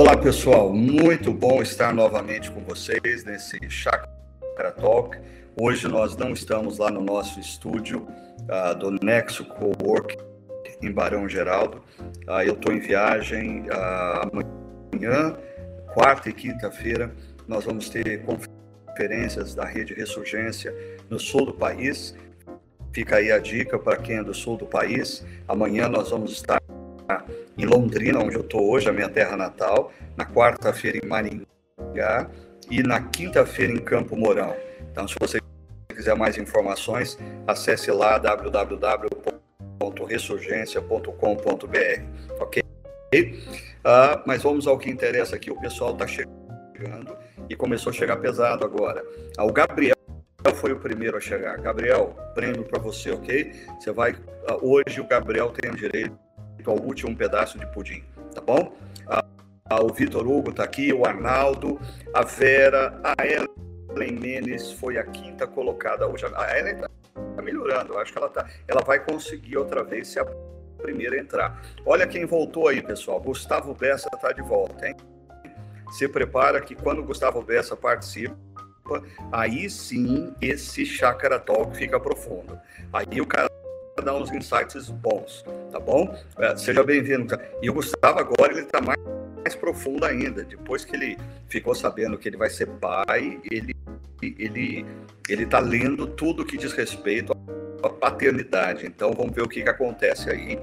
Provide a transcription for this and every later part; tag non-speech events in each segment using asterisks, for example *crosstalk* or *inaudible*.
Olá, pessoal. Muito bom estar novamente com vocês nesse Chakra Talk. Hoje nós não estamos lá no nosso estúdio uh, do Nexo Cowork em Barão Geraldo. Uh, eu estou em viagem uh, amanhã, quarta e quinta-feira. Nós vamos ter conferências da Rede Ressurgência no sul do país. Fica aí a dica para quem é do sul do país. Amanhã nós vamos estar em Londrina, onde eu estou hoje, a minha terra natal, na quarta-feira em Maringá e na quinta-feira em Campo Mourão. Então, se você quiser mais informações, acesse lá www.ressurgência.com.br, ok? Uh, mas vamos ao que interessa aqui. O pessoal está chegando e começou a chegar pesado agora. Ah, o Gabriel foi o primeiro a chegar. Gabriel, prendo para você, ok? Você vai. Uh, hoje o Gabriel tem o direito ao último pedaço de pudim, tá bom? Ah, ah, o Vitor Hugo está aqui, o Arnaldo, a Vera, a Ellen Menes foi a quinta colocada hoje. A Ellen está tá melhorando, acho que ela, tá, ela vai conseguir outra vez se a primeira entrar. Olha quem voltou aí, pessoal. Gustavo Bessa está de volta, hein? Se prepara que quando o Gustavo Bessa participa, aí sim esse Chakra Talk fica profundo. Aí o cara dar uns insights bons, tá bom? É, seja bem-vindo. E o Gustavo agora ele está mais, mais profundo ainda. Depois que ele ficou sabendo que ele vai ser pai, ele ele ele está lendo tudo que diz respeito à paternidade. Então vamos ver o que, que acontece aí.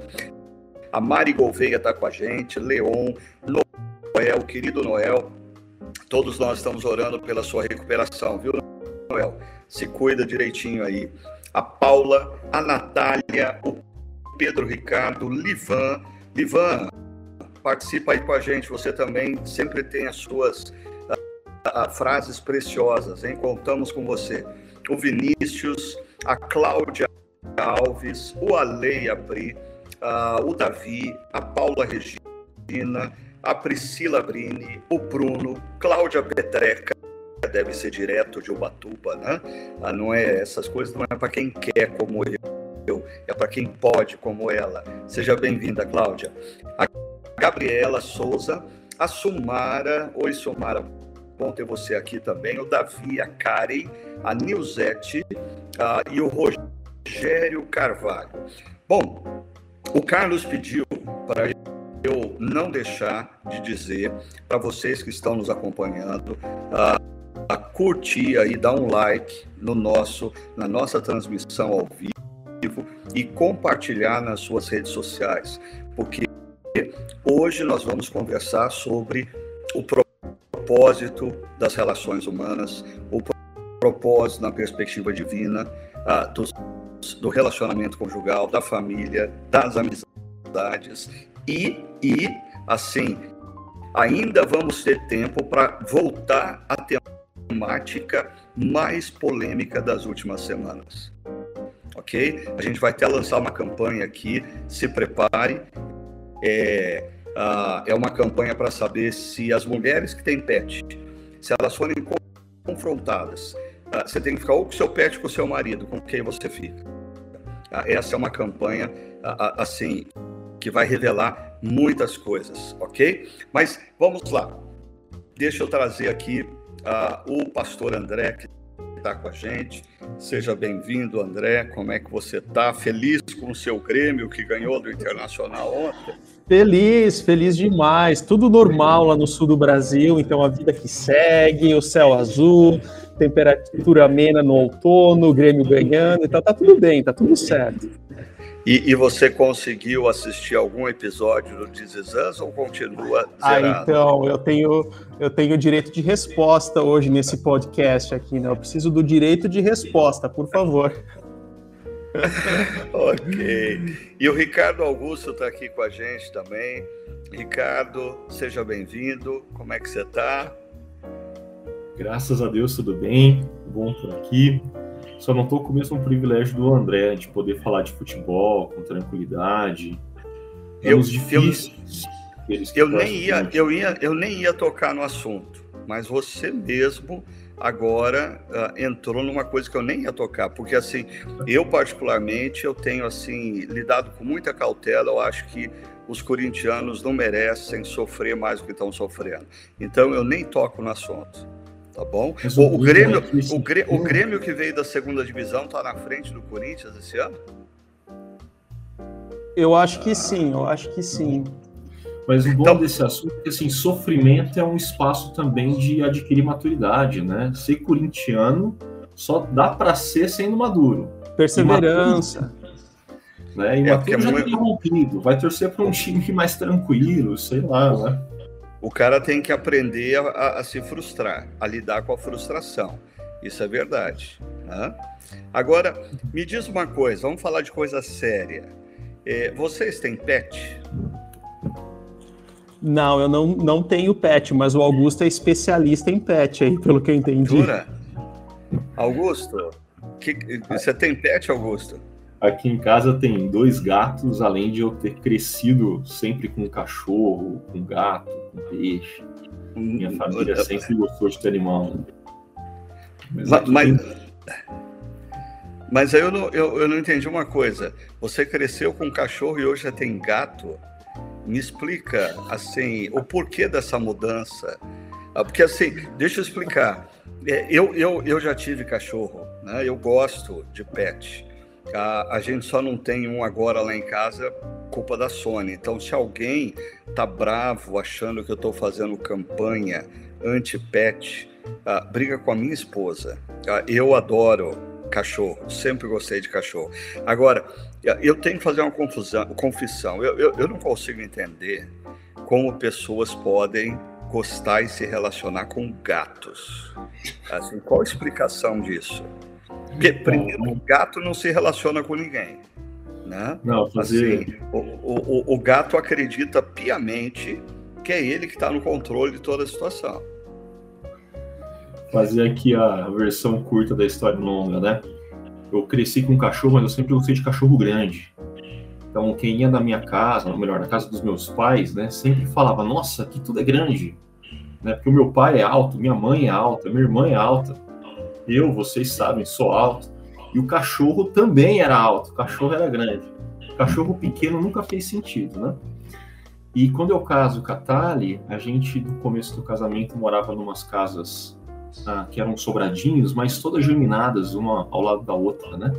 A Mari Gouveia está com a gente, Leon, Noel, querido Noel. Todos nós estamos orando pela sua recuperação, viu, Noel? Se cuida direitinho aí a Paula, a Natália, o Pedro Ricardo, Livan. Livan, participa aí com a gente. Você também sempre tem as suas a, a, frases preciosas, hein? Contamos com você. O Vinícius, a Cláudia Alves, o Aleia Pri, uh, o Davi, a Paula Regina, a Priscila Brini, o Bruno, Cláudia Petreca, deve ser direto de Ubatuba, né? Ah, não é essas coisas não é para quem quer como eu, é para quem pode como ela. Seja bem-vinda, Cláudia. A Gabriela Souza, a Sumara, oi Sumara, bom ter você aqui também. O Davi, a Karen, a Nilzete uh, e o Rogério Carvalho. Bom, o Carlos pediu para eu não deixar de dizer para vocês que estão nos acompanhando. A curtir aí, dar um like no nosso, na nossa transmissão ao vivo e compartilhar nas suas redes sociais, porque hoje nós vamos conversar sobre o propósito das relações humanas, o propósito na perspectiva divina, uh, do, do relacionamento conjugal, da família, das amizades e, e assim, ainda vamos ter tempo para voltar a ter temática mais polêmica das últimas semanas. Ok? A gente vai até lançar uma campanha aqui, se prepare. É, uh, é uma campanha para saber se as mulheres que têm pet, se elas forem confrontadas, uh, você tem que ficar ou com seu pet ou com seu marido, com quem você fica. Uh, essa é uma campanha, assim, que vai revelar muitas coisas, ok? Mas vamos lá. Deixa eu trazer aqui ah, o pastor André, que está com a gente. Seja bem-vindo, André. Como é que você está? Feliz com o seu Grêmio que ganhou do Internacional ontem? Feliz, feliz demais. Tudo normal lá no sul do Brasil, então a vida que segue, o céu azul, temperatura amena no outono, o Grêmio ganhando, então tá tudo bem, tá tudo certo. E, e, você conseguiu assistir algum episódio do Us ou continua ah, zerado? Ah, então, eu tenho, eu tenho direito de resposta hoje nesse podcast aqui, né? Eu preciso do direito de resposta, por favor. *laughs* ok. E o Ricardo Augusto está aqui com a gente também. Ricardo, seja bem-vindo. Como é que você está? Graças a Deus, tudo bem. Bom por aqui. Só não estou com o mesmo privilégio do André de poder falar de futebol com tranquilidade. Eu, difíceis. Eu, eu nem ia, eu ia, eu nem ia tocar no assunto, mas você mesmo agora uh, entrou numa coisa que eu nem ia tocar, porque assim, eu particularmente eu tenho assim lidado com muita cautela. Eu acho que os corintianos não merecem sofrer mais do que estão sofrendo. Então eu nem toco no assunto. Tá bom? O, o, Grêmio, o, Grêmio, o Grêmio que veio da segunda divisão está na frente do Corinthians esse ano? Eu acho que sim, eu acho que sim. Mas o bom então, desse assunto é que assim, sofrimento é um espaço também de adquirir maturidade, né? Ser corintiano só dá para ser sendo maduro. Perseverança. E né? E é, Matheus já muito... rompido, vai torcer para um time mais tranquilo, sei lá, né? O cara tem que aprender a, a, se frustrar, a lidar com a frustração. Isso é verdade. Né? Agora, me diz uma coisa, vamos falar de coisa séria. É, vocês têm pet? Não, eu não, não tenho pet, mas o Augusto é especialista em pet aí, pelo que eu entendi. Jura? Augusto, que, você tem pet, Augusto? Aqui em casa tem dois gatos, além de eu ter crescido sempre com cachorro, com gato, peixe. Minha hum, família sempre gostou de ter animal. Mas, mas, mas, mas aí eu não, eu, eu não entendi uma coisa. Você cresceu com cachorro e hoje já tem gato? Me explica, assim, o porquê dessa mudança. Ah, porque, assim, deixa eu explicar. É, eu, eu, eu já tive cachorro, né? Eu gosto de pet. A, a gente só não tem um agora lá em casa, culpa da Sony. Então, se alguém tá bravo achando que eu estou fazendo campanha anti-pet, uh, briga com a minha esposa. Uh, eu adoro cachorro, sempre gostei de cachorro. Agora, eu tenho que fazer uma confusão, confissão. Eu, eu, eu não consigo entender como pessoas podem gostar e se relacionar com gatos. Assim, qual a explicação disso? Porque, primeiro, o gato não se relaciona com ninguém. Né? Não, fazer... assim, o, o, o gato acredita piamente que é ele que está no controle de toda a situação. Fazer aqui a versão curta da história longa, né? Eu cresci com um cachorro, mas eu sempre gostei de cachorro grande. Então, quem ia na minha casa, ou melhor, na casa dos meus pais, né, sempre falava: Nossa, aqui tudo é grande. Né? Porque o meu pai é alto, minha mãe é alta, minha irmã é alta. Eu, vocês sabem, sou alto. E o cachorro também era alto, o cachorro era grande. O cachorro pequeno nunca fez sentido, né? E quando eu caso com a Tali, a gente, no começo do casamento, morava numas casas ah, que eram sobradinhos, mas todas germinadas, uma ao lado da outra, né?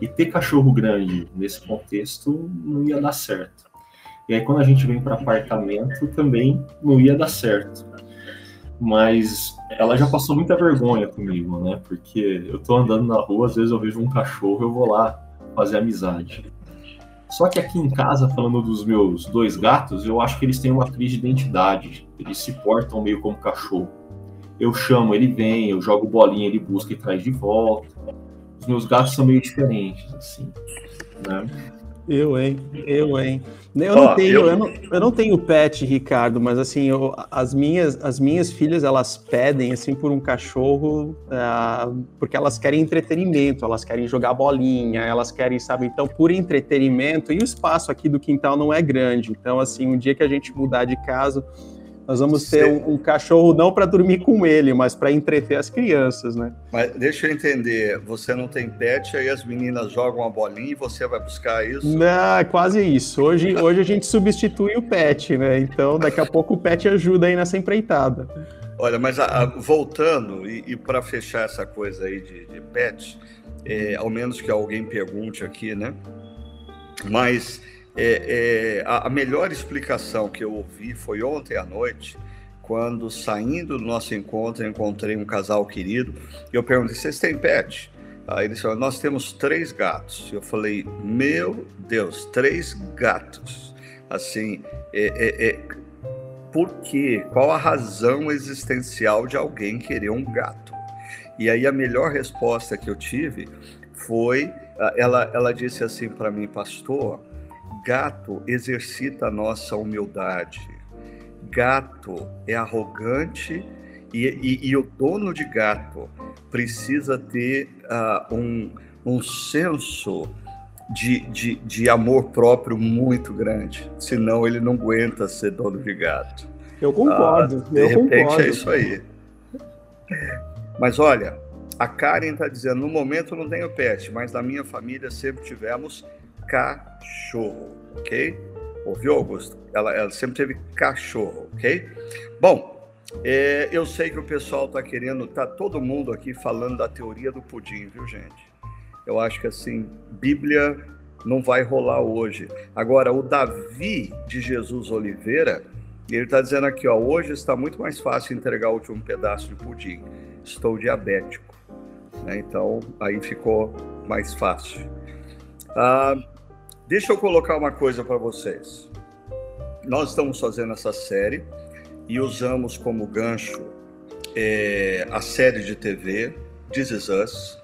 E ter cachorro grande nesse contexto não ia dar certo. E aí, quando a gente vem para apartamento, também não ia dar certo mas ela já passou muita vergonha comigo, né? Porque eu tô andando na rua, às vezes eu vejo um cachorro, eu vou lá fazer amizade. Só que aqui em casa, falando dos meus dois gatos, eu acho que eles têm uma crise de identidade. Eles se portam meio como cachorro. Eu chamo, ele vem, eu jogo bolinha, ele busca e traz de volta. Os meus gatos são meio diferentes, assim, né? Eu, hein? Eu, hein? Eu não, tenho, eu... eu... não, eu não tenho pet, Ricardo, mas assim, eu, as, minhas, as minhas filhas, elas pedem, assim, por um cachorro, uh, porque elas querem entretenimento, elas querem jogar bolinha, elas querem, sabe? Então, por entretenimento, e o espaço aqui do quintal não é grande. Então, assim, um dia que a gente mudar de casa, nós vamos ter um, um cachorro não para dormir com ele, mas para entreter as crianças, né? Mas deixa eu entender, você não tem pet, aí as meninas jogam a bolinha e você vai buscar isso? Não, é quase isso. Hoje, hoje a gente substitui o pet, né? Então daqui a pouco o pet ajuda aí nessa empreitada. Olha, mas a, a, voltando, e, e para fechar essa coisa aí de, de pet, é, ao menos que alguém pergunte aqui, né? Mas é, é, a, melhor explicação que eu ouvi foi ontem à noite, quando saindo do nosso encontro, encontrei um casal querido e eu perguntei: vocês têm pet? Aí eles falaram: nós temos três gatos. Eu falei: meu Deus, três gatos. Assim, é, é, é, por quê? Qual a razão existencial de alguém querer um gato? E aí a melhor resposta que eu tive foi: ela, ela disse assim para mim, pastor Gato exercita a nossa humildade. Gato é arrogante e, e, e o dono de gato precisa ter uh, um, um senso de, de, de amor próprio muito grande, senão ele não aguenta ser dono de gato. Eu concordo. Ah, de eu repente é concordo. é isso aí. Mas olha, a Karen está dizendo: no momento não tenho pet, mas na minha família sempre tivemos cachorro, ok? Ouviu, Augusto? Ela, ela sempre teve cachorro, ok? Bom, é, eu sei que o pessoal está querendo, tá todo mundo aqui falando da teoria do pudim, viu, gente? Eu acho que assim, Bíblia não vai rolar hoje. Agora, o Davi de Jesus Oliveira, ele está dizendo aqui, ó, hoje está muito mais fácil entregar o último pedaço de pudim. Estou diabético. Né? Então, aí ficou mais fácil. Ah, deixa eu colocar uma coisa para vocês. Nós estamos fazendo essa série e usamos como gancho é, a série de TV This Is Us.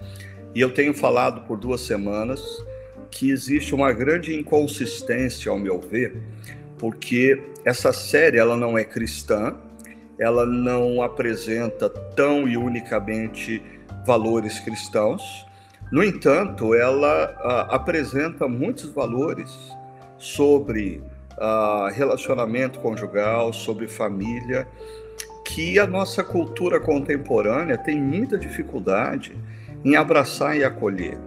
E eu tenho falado por duas semanas que existe uma grande inconsistência, ao meu ver, porque essa série ela não é cristã, ela não apresenta tão e unicamente valores cristãos. No entanto, ela uh, apresenta muitos valores sobre uh, relacionamento conjugal, sobre família, que a nossa cultura contemporânea tem muita dificuldade em abraçar e acolher.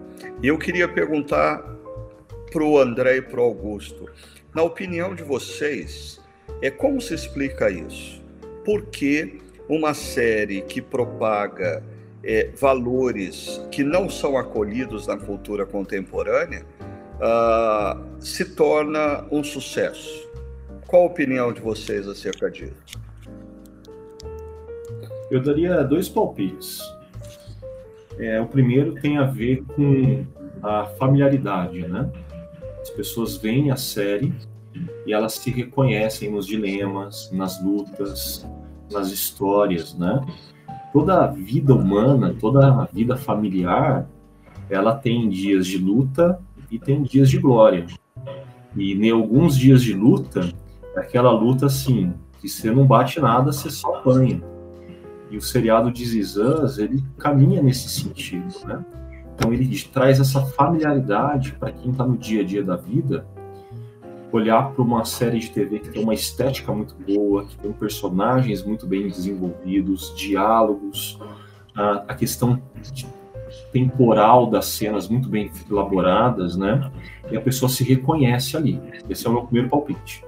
E eu queria perguntar para o André e para o Augusto, na opinião de vocês, é como se explica isso? Por que uma série que propaga é, valores que não são acolhidos na cultura contemporânea uh, se torna um sucesso? Qual a opinião de vocês acerca disso? Eu daria dois palpites. É, o primeiro tem a ver com a familiaridade, né? As pessoas veem a série e elas se reconhecem nos dilemas, nas lutas, nas histórias, né? Toda a vida humana, toda a vida familiar, ela tem dias de luta e tem dias de glória. E em alguns dias de luta, é aquela luta assim, que você não bate nada, você só apanha. E o seriado de Zizans, ele caminha nesse sentido, né? Então ele traz essa familiaridade para quem está no dia a dia da vida, olhar para uma série de TV que tem uma estética muito boa, que tem personagens muito bem desenvolvidos, diálogos, a, a questão temporal das cenas muito bem elaboradas, né? E a pessoa se reconhece ali. Esse é o meu primeiro palpite.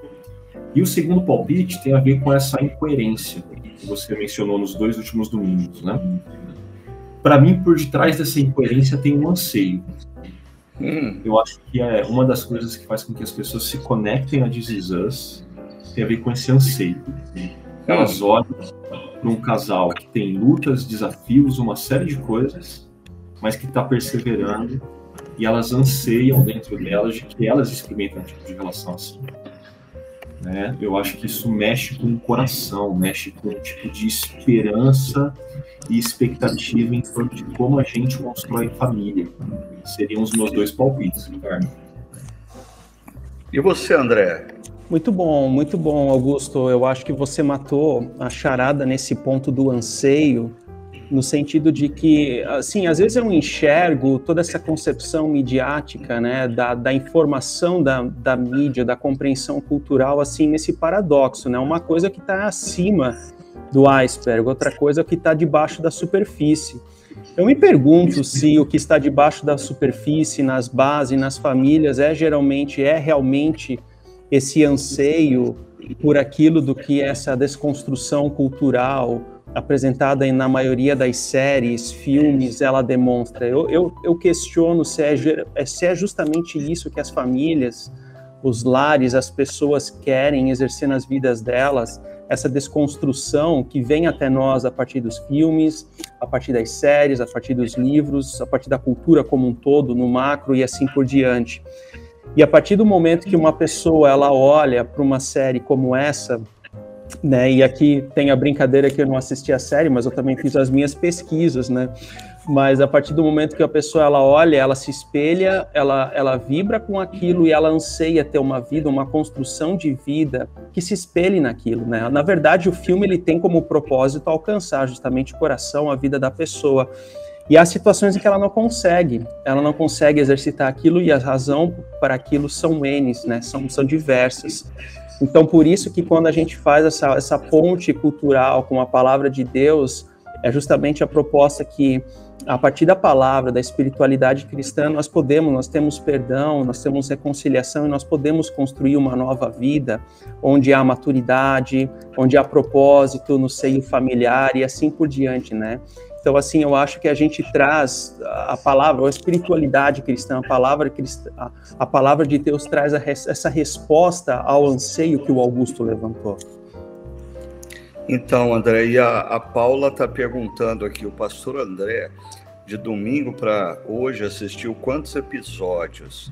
E o segundo palpite tem a ver com essa incoerência que você mencionou nos dois últimos domingos, né? Para mim, por detrás dessa incoerência tem um anseio. Hum. Eu acho que é uma das coisas que faz com que as pessoas se conectem a This Is Us tem a ver com esse anseio. Elas olham para um casal que tem lutas, desafios, uma série de coisas, mas que está perseverando e elas anseiam dentro delas de que elas experimentem um tipo de relação assim. Né? Eu acho que isso mexe com o coração, mexe com um tipo de esperança e expectativa em torno de como a gente constrói família. Seriam os meus dois palpites, Ricardo. E você, André? Muito bom, muito bom, Augusto. Eu acho que você matou a charada nesse ponto do anseio no sentido de que, assim, às vezes eu enxergo toda essa concepção midiática, né, da, da informação da, da mídia, da compreensão cultural, assim, nesse paradoxo, né, uma coisa que está acima do iceberg, outra coisa que está debaixo da superfície. Eu me pergunto se o que está debaixo da superfície, nas bases, nas famílias, é geralmente, é realmente esse anseio por aquilo do que essa desconstrução cultural, apresentada na maioria das séries, filmes, ela demonstra. Eu, eu, eu questiono se é, se é justamente isso que as famílias, os lares, as pessoas querem exercer nas vidas delas, essa desconstrução que vem até nós a partir dos filmes, a partir das séries, a partir dos livros, a partir da cultura como um todo, no macro e assim por diante. E a partir do momento que uma pessoa ela olha para uma série como essa, né? E aqui tem a brincadeira que eu não assisti a série, mas eu também fiz as minhas pesquisas, né? Mas a partir do momento que a pessoa ela olha, ela se espelha, ela, ela vibra com aquilo e ela anseia ter uma vida, uma construção de vida que se espelhe naquilo, né? Na verdade, o filme ele tem como propósito alcançar justamente o coração, a vida da pessoa. E há situações em que ela não consegue, ela não consegue exercitar aquilo e a razão para aquilo são N, né? São, são diversas. Então, por isso que quando a gente faz essa, essa ponte cultural com a palavra de Deus, é justamente a proposta que a partir da palavra, da espiritualidade cristã, nós podemos, nós temos perdão, nós temos reconciliação e nós podemos construir uma nova vida onde há maturidade, onde há propósito no seio familiar e assim por diante, né? Então, assim, eu acho que a gente traz a palavra, a espiritualidade cristã, a palavra cristã, a palavra de Deus traz essa resposta ao anseio que o Augusto levantou. Então, André, e a, a Paula está perguntando aqui, o pastor André, de domingo para hoje, assistiu quantos episódios?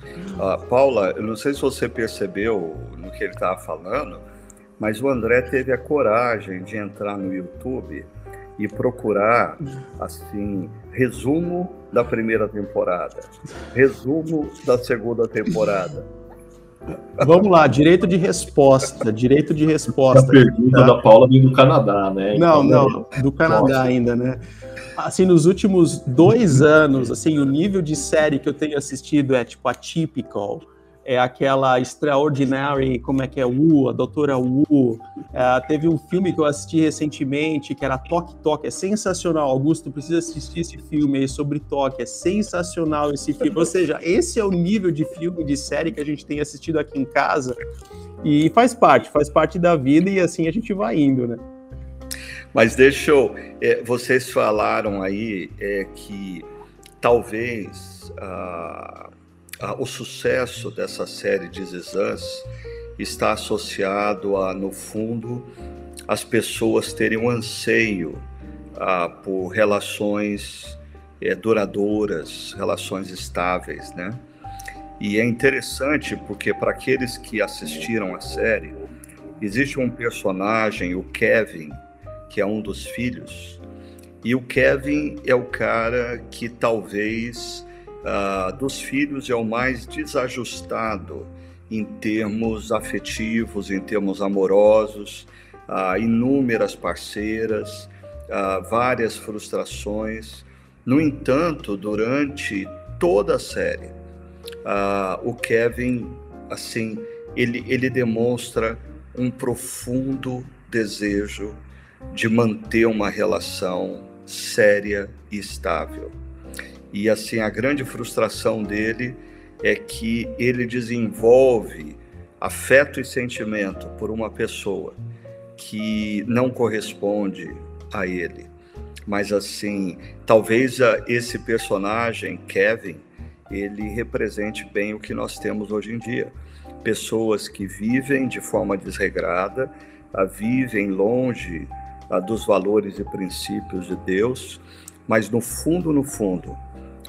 Paula, eu não sei se você percebeu no que ele estava falando, mas o André teve a coragem de entrar no YouTube e procurar, assim, resumo da primeira temporada, resumo da segunda temporada Vamos lá, direito de resposta, direito de resposta. A pergunta tá? da Paula vem do Canadá, né? Não, então, não, do Canadá Nossa. ainda, né? Assim, nos últimos dois anos, assim, o nível de série que eu tenho assistido é tipo atypical, é aquela Extraordinary, como é que é, Wu, a Doutora Wu. É, teve um filme que eu assisti recentemente, que era Toque Toque, é sensacional. Augusto, precisa assistir esse filme aí sobre toque, é sensacional esse filme. Ou seja, esse é o nível de filme, de série que a gente tem assistido aqui em casa. E faz parte, faz parte da vida e assim a gente vai indo, né? Mas deixa eu. É, vocês falaram aí é, que talvez. Uh, o sucesso dessa série de Zizans está associado a, no fundo, as pessoas terem um anseio ah, por relações é, duradouras, relações estáveis, né? E é interessante porque para aqueles que assistiram a série, existe um personagem, o Kevin, que é um dos filhos, e o Kevin é o cara que talvez uh, dos filhos é o mais desajustado em termos afetivos, em termos amorosos, uh, inúmeras parceiras, uh, várias frustrações. No entanto, durante toda a série, o Kevin, assim, ele, ele demonstra um profundo desejo de manter uma relação séria e estável. E assim, a grande frustração dele é que ele desenvolve afeto e sentimento por uma pessoa que não corresponde a ele. Mas assim, talvez esse personagem, Kevin, ele represente bem o que nós temos hoje em dia. Pessoas que vivem de forma desregrada, vivem longe dos valores e princípios de Deus, mas no fundo, no fundo,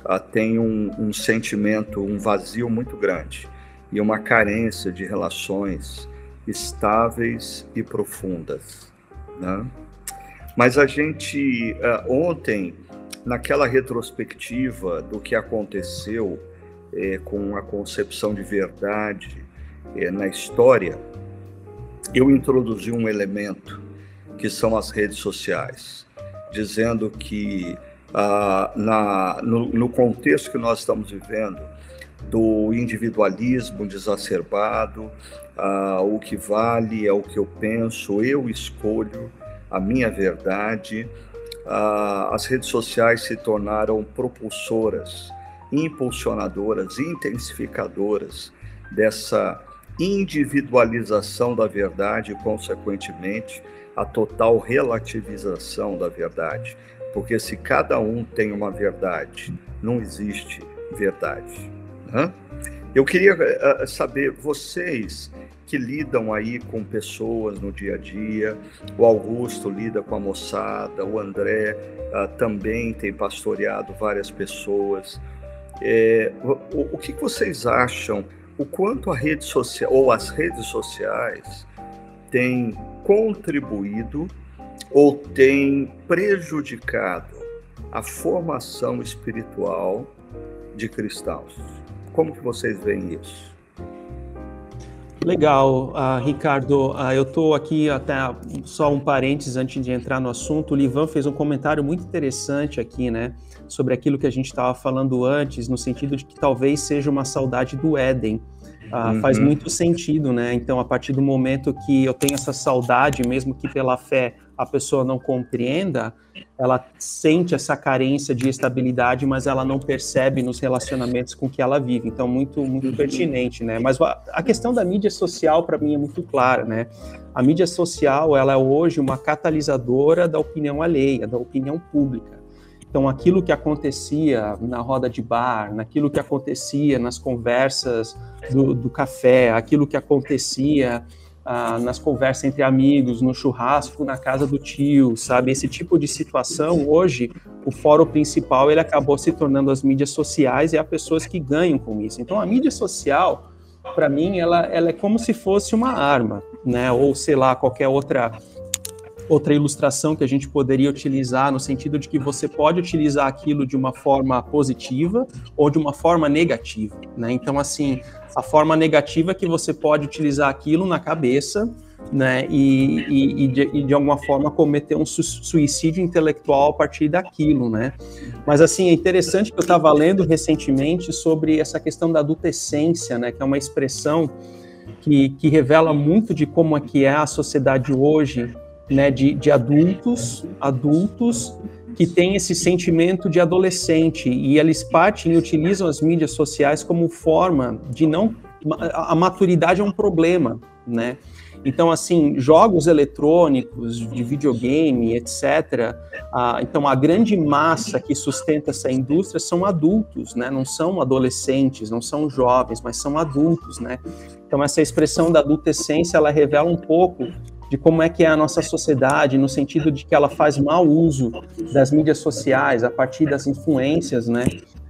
uh, tem um, um sentimento, um vazio muito grande e uma carência de relações estáveis e profundas. Né? Mas a gente, uh, ontem, naquela retrospectiva do que aconteceu eh, com a concepção de verdade eh, na história, eu introduzi um elemento que são as redes sociais, dizendo que ah, na, no, no contexto que nós estamos vivendo, do individualismo desacerbado, ah, o que vale é o que eu penso, eu escolho a minha verdade. Ah, as redes sociais se tornaram propulsoras, impulsionadoras, intensificadoras dessa individualização da verdade e, consequentemente, a total relativização da verdade. Porque se cada um tem uma verdade, não existe verdade. Né? Eu queria uh, saber, vocês que lidam aí com pessoas no dia a dia, o Augusto lida com a moçada, o André uh, também tem pastoreado várias pessoas. É, o, o que vocês acham? O quanto a rede social ou as redes sociais têm contribuído ou tem prejudicado a formação espiritual de cristãos? Como que vocês veem isso? Legal, uh, Ricardo. Uh, eu estou aqui até só um parênteses antes de entrar no assunto. O Livan fez um comentário muito interessante aqui, né, sobre aquilo que a gente estava falando antes, no sentido de que talvez seja uma saudade do Éden. Uh, uhum. Faz muito sentido, né? Então, a partir do momento que eu tenho essa saudade, mesmo que pela fé a pessoa não compreenda, ela sente essa carência de estabilidade, mas ela não percebe nos relacionamentos com que ela vive. Então, muito, muito pertinente, né? Mas a questão da mídia social, para mim, é muito clara, né? A mídia social, ela é hoje uma catalisadora da opinião alheia, da opinião pública. Então, aquilo que acontecia na roda de bar, naquilo que acontecia nas conversas do, do café, aquilo que acontecia ah, nas conversas entre amigos, no churrasco, na casa do tio, sabe? Esse tipo de situação, hoje, o fórum principal, ele acabou se tornando as mídias sociais e há pessoas que ganham com isso. Então, a mídia social, para mim, ela, ela é como se fosse uma arma, né? Ou, sei lá, qualquer outra outra ilustração que a gente poderia utilizar no sentido de que você pode utilizar aquilo de uma forma positiva ou de uma forma negativa, né? Então, assim, a forma negativa é que você pode utilizar aquilo na cabeça, né? E, e, e, de, e de, alguma forma cometer um su suicídio intelectual a partir daquilo, né? Mas assim é interessante que eu estava lendo recentemente sobre essa questão da adultescência, né? Que é uma expressão que, que revela muito de como é que é a sociedade hoje né, de, de adultos, adultos que têm esse sentimento de adolescente e eles partem e utilizam as mídias sociais como forma de não a maturidade é um problema, né? Então, assim, jogos eletrônicos, de videogame, etc. Ah, então, a grande massa que sustenta essa indústria são adultos, né? Não são adolescentes, não são jovens, mas são adultos, né? Então, essa expressão da adultescência, ela revela um pouco de como é que é a nossa sociedade, no sentido de que ela faz mau uso das mídias sociais a partir das influências, né?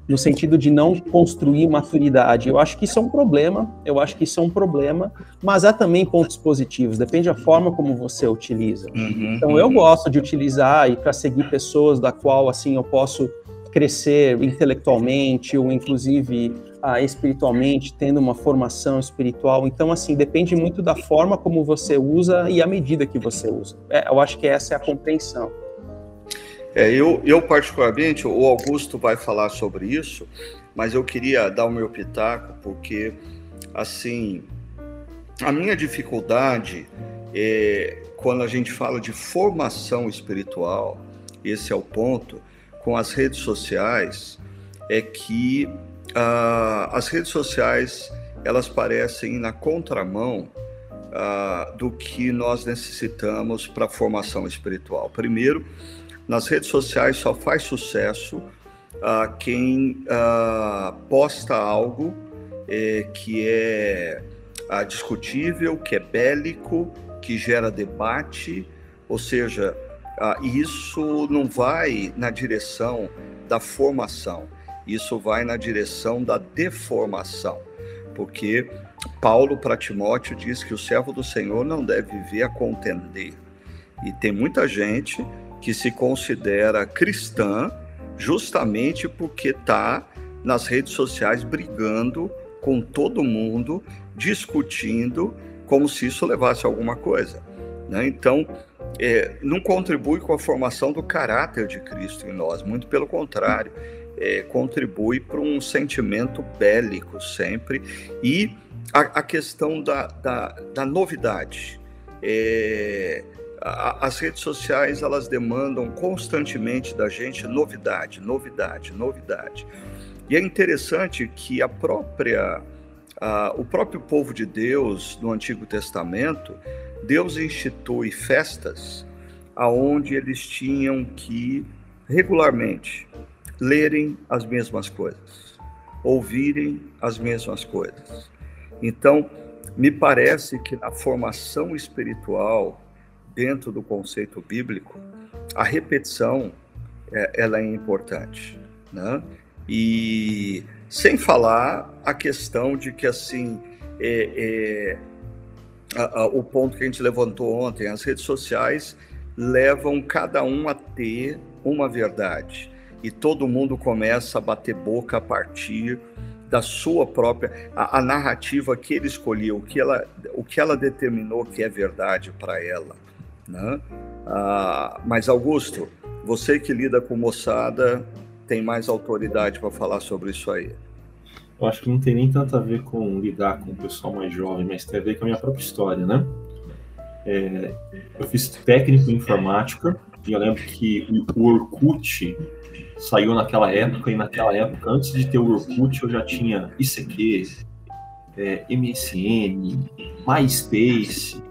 No sentido de não construir maturidade. Eu acho que isso é um problema, eu acho que isso é um problema, mas há também pontos positivos, depende da forma como você utiliza. Uhum, então, eu gosto de utilizar e para seguir pessoas da qual, assim, eu posso crescer intelectualmente ou inclusive ah, espiritualmente, tendo uma formação espiritual. Então, assim, depende muito da forma como você usa e a medida que você usa. É, eu acho que essa é a compreensão. É, eu, eu, particularmente, o Augusto vai falar sobre isso, mas eu queria dar o meu pitaco, porque, assim, a minha dificuldade é quando a gente fala de formação espiritual, esse é o ponto, com as redes sociais é que uh, as redes sociais elas parecem na contramão uh, do que nós necessitamos para a formação espiritual. Primeiro, nas redes sociais só faz sucesso uh, quem posta algo eh, que é discutível, que é bélico, que gera debate, ou seja, ah, isso não vai na direção da formação, isso vai na direção da deformação, porque Paulo para Timóteo diz que o servo do Senhor não deve viver a contender. E tem muita gente que se considera cristã justamente porque está nas redes sociais brigando com todo mundo, discutindo como se isso levasse a alguma coisa. Né? Então, é, não contribui com a formação do caráter de Cristo em nós, muito pelo contrário, é, contribui para um sentimento bélico sempre e a, a questão da, da, da novidade. É, a, as redes sociais elas demandam constantemente da gente novidade, novidade, novidade. E é interessante que a própria, a, o próprio povo de Deus no Antigo Testamento Deus institui festas aonde eles tinham que regularmente lerem as mesmas coisas, ouvirem as mesmas coisas. Então, me parece que na formação espiritual, dentro do conceito bíblico, a repetição é, ela é importante, né? E sem falar a questão de que assim é, é, a, a, o ponto que a gente levantou ontem, as redes sociais levam cada um a ter uma verdade e todo mundo começa a bater boca a partir da sua própria a, a narrativa que ele escolheu, o que ela, o que ela determinou que é verdade para ela, né? Ah, mas Augusto, você que lida com moçada tem mais autoridade para falar sobre isso aí eu acho que não tem nem tanto a ver com lidar com o pessoal mais jovem, mas tem a ver com a minha própria história, né? É, eu fiz técnico em informática e eu lembro que o Orkut saiu naquela época e naquela época, antes de ter o Orkut, eu já tinha ICQ, é, MSN, MySpace.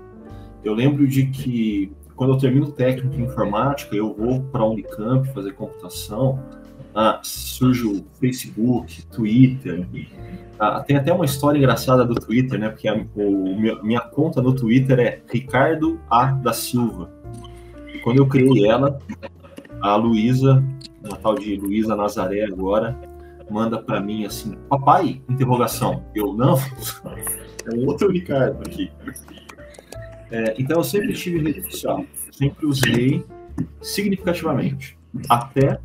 Eu lembro de que quando eu termino técnico em informática, eu vou para a Unicamp fazer computação, ah, surge o Facebook, Twitter. Ah, tem até uma história engraçada do Twitter, né? Porque a, o, minha conta no Twitter é Ricardo A da Silva. E quando eu criei ela, a Luísa, uma tal de Luísa Nazaré agora, manda para mim assim, papai, interrogação. Eu não, *laughs* é outro Ricardo aqui. É, então eu sempre tive rede social, sempre usei significativamente, até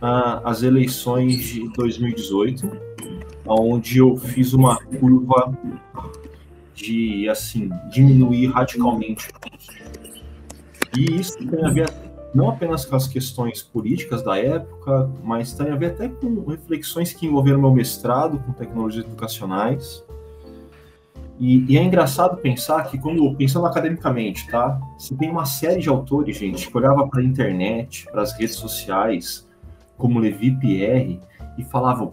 ah, as eleições de 2018, onde eu fiz uma curva de assim diminuir radicalmente. E isso tem a ver não apenas com as questões políticas da época, mas tem a ver até com reflexões que envolveram meu mestrado com tecnologias educacionais. E, e, é engraçado pensar que, quando pensando academicamente, tá? Você tem uma série de autores, gente, que olhava para a internet, para as redes sociais, como Levi Pierre, e falavam: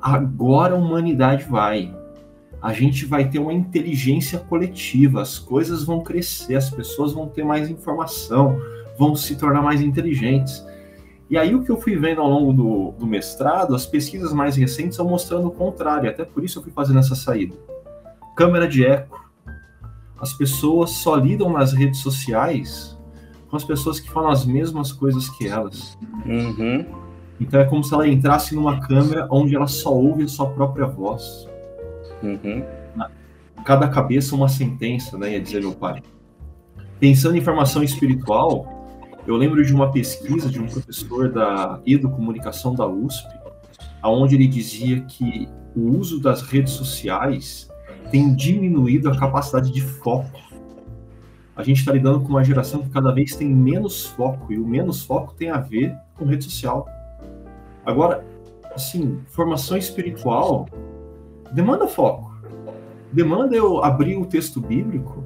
agora a humanidade vai. A gente vai ter uma inteligência coletiva, as coisas vão crescer, as pessoas vão ter mais informação, vão se tornar mais inteligentes. E aí o que eu fui vendo ao longo do, do mestrado, as pesquisas mais recentes estão mostrando o contrário, até por isso eu fui fazendo essa saída. Câmera de eco. As pessoas só lidam nas redes sociais com as pessoas que falam as mesmas coisas que elas. Uhum. Então é como se ela entrasse numa câmera onde ela só ouve a sua própria voz. Uhum. Cada cabeça uma sentença, né? Ia dizer meu pai. Pensando em formação espiritual, eu lembro de uma pesquisa de um professor da Educomunicação da USP, aonde ele dizia que o uso das redes sociais tem diminuído a capacidade de foco. A gente está lidando com uma geração que cada vez tem menos foco, e o menos foco tem a ver com rede social. Agora, assim, formação espiritual demanda foco. Demanda eu abrir o texto bíblico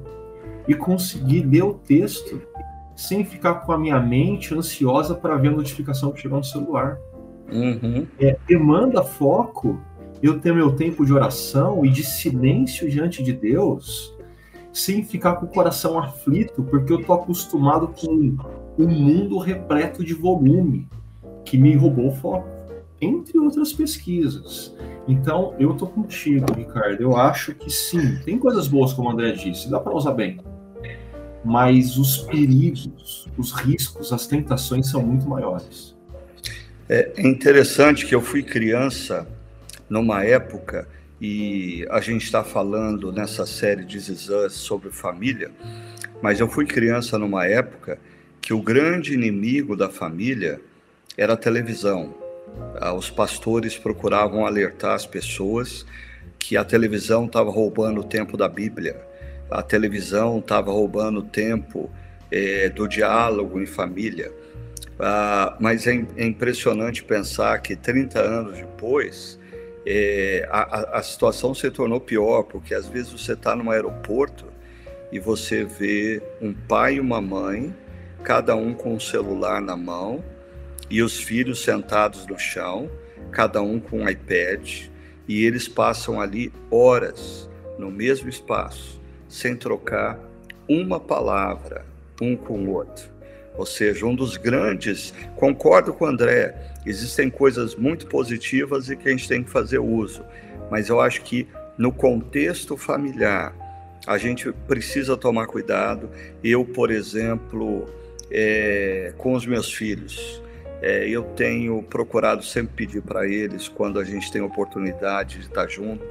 e conseguir ler o texto sem ficar com a minha mente ansiosa para ver a notificação que chegou no celular. Uhum. É, demanda foco eu ter meu tempo de oração e de silêncio diante de Deus sem ficar com o coração aflito, porque eu tô acostumado com um mundo repleto de volume que me roubou o foco, entre outras pesquisas. Então, eu tô contigo, Ricardo. Eu acho que sim, tem coisas boas, como o André disse, dá para usar bem. Mas os perigos, os riscos, as tentações são muito maiores. É interessante que eu fui criança numa época, e a gente está falando nessa série de Zizãs sobre família, mas eu fui criança numa época que o grande inimigo da família era a televisão. Ah, os pastores procuravam alertar as pessoas que a televisão estava roubando o tempo da Bíblia, a televisão estava roubando tempo é, do diálogo em família. Ah, mas é, é, impressionante pensar que 30 anos depois, é, a, a situação se tornou pior, porque às vezes você está no aeroporto e você vê um pai e uma mãe, cada um com um celular na mão, e os filhos sentados no chão, cada um com um iPad, e eles passam ali horas no mesmo espaço, sem trocar uma palavra um com o outro. Ou seja, um dos grandes, concordo com o André, existem coisas muito positivas e que a gente tem que fazer uso, mas eu acho que no contexto familiar, a gente precisa tomar cuidado. Eu, por exemplo, é, com os meus filhos, é, eu tenho procurado sempre pedir para eles, quando a gente tem oportunidade de estar junto,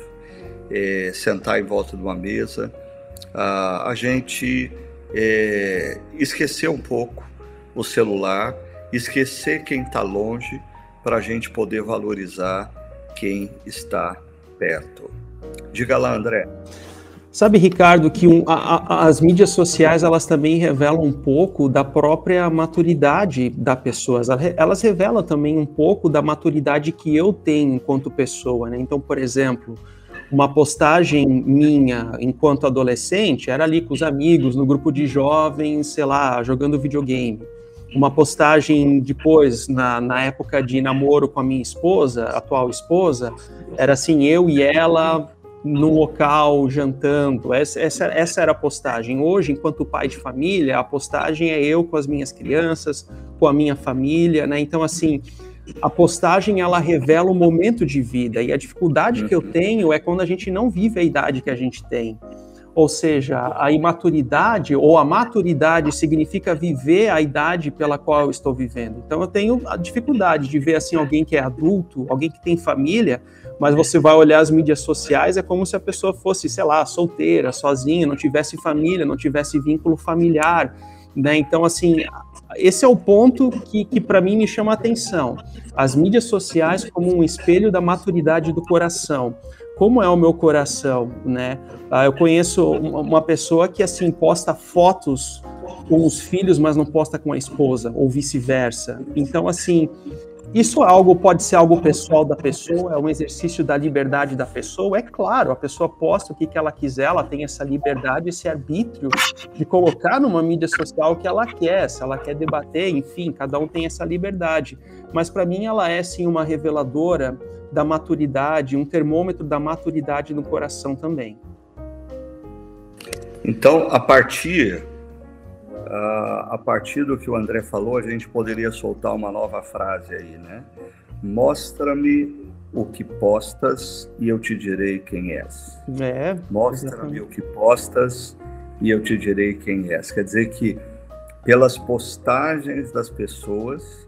é, sentar em volta de uma mesa, a, a gente é, esquecer um pouco o celular, esquecer quem está longe, para a gente poder valorizar quem está perto. Diga lá, André. Sabe, Ricardo, que um, a, a, as mídias sociais elas também revelam um pouco da própria maturidade da pessoa. Elas revelam também um pouco da maturidade que eu tenho enquanto pessoa. Né? Então, por exemplo, uma postagem minha enquanto adolescente era ali com os amigos, no grupo de jovens, sei lá, jogando videogame. Uma postagem depois, na, na época de namoro com a minha esposa, atual esposa, era assim, eu e ela no local jantando. Essa, essa, essa era a postagem. Hoje, enquanto pai de família, a postagem é eu com as minhas crianças, com a minha família, né? Então, assim, a postagem ela revela o momento de vida e a dificuldade que eu uhum. tenho é quando a gente não vive a idade que a gente tem. Ou seja, a imaturidade ou a maturidade significa viver a idade pela qual eu estou vivendo. Então eu tenho a dificuldade de ver assim alguém que é adulto, alguém que tem família, mas você vai olhar as mídias sociais é como se a pessoa fosse, sei lá, solteira, sozinha, não tivesse família, não tivesse vínculo familiar, né? Então assim, esse é o ponto que, que para mim me chama a atenção. As mídias sociais como um espelho da maturidade do coração. Como é o meu coração, né? Ah, eu conheço uma pessoa que assim posta fotos com os filhos, mas não posta com a esposa, ou vice-versa. Então, assim, isso algo pode ser algo pessoal da pessoa, é um exercício da liberdade da pessoa. É claro, a pessoa posta o que, que ela quiser, ela tem essa liberdade, esse arbítrio de colocar numa mídia social o que ela quer, se ela quer debater, enfim, cada um tem essa liberdade. Mas para mim ela é sim uma reveladora da maturidade, um termômetro da maturidade no coração também. Então, a partir Uh, a partir do que o André falou, a gente poderia soltar uma nova frase aí, né? Mostra-me o que postas e eu te direi quem és. É. Mostra-me o que postas e eu te direi quem és. Quer dizer que pelas postagens das pessoas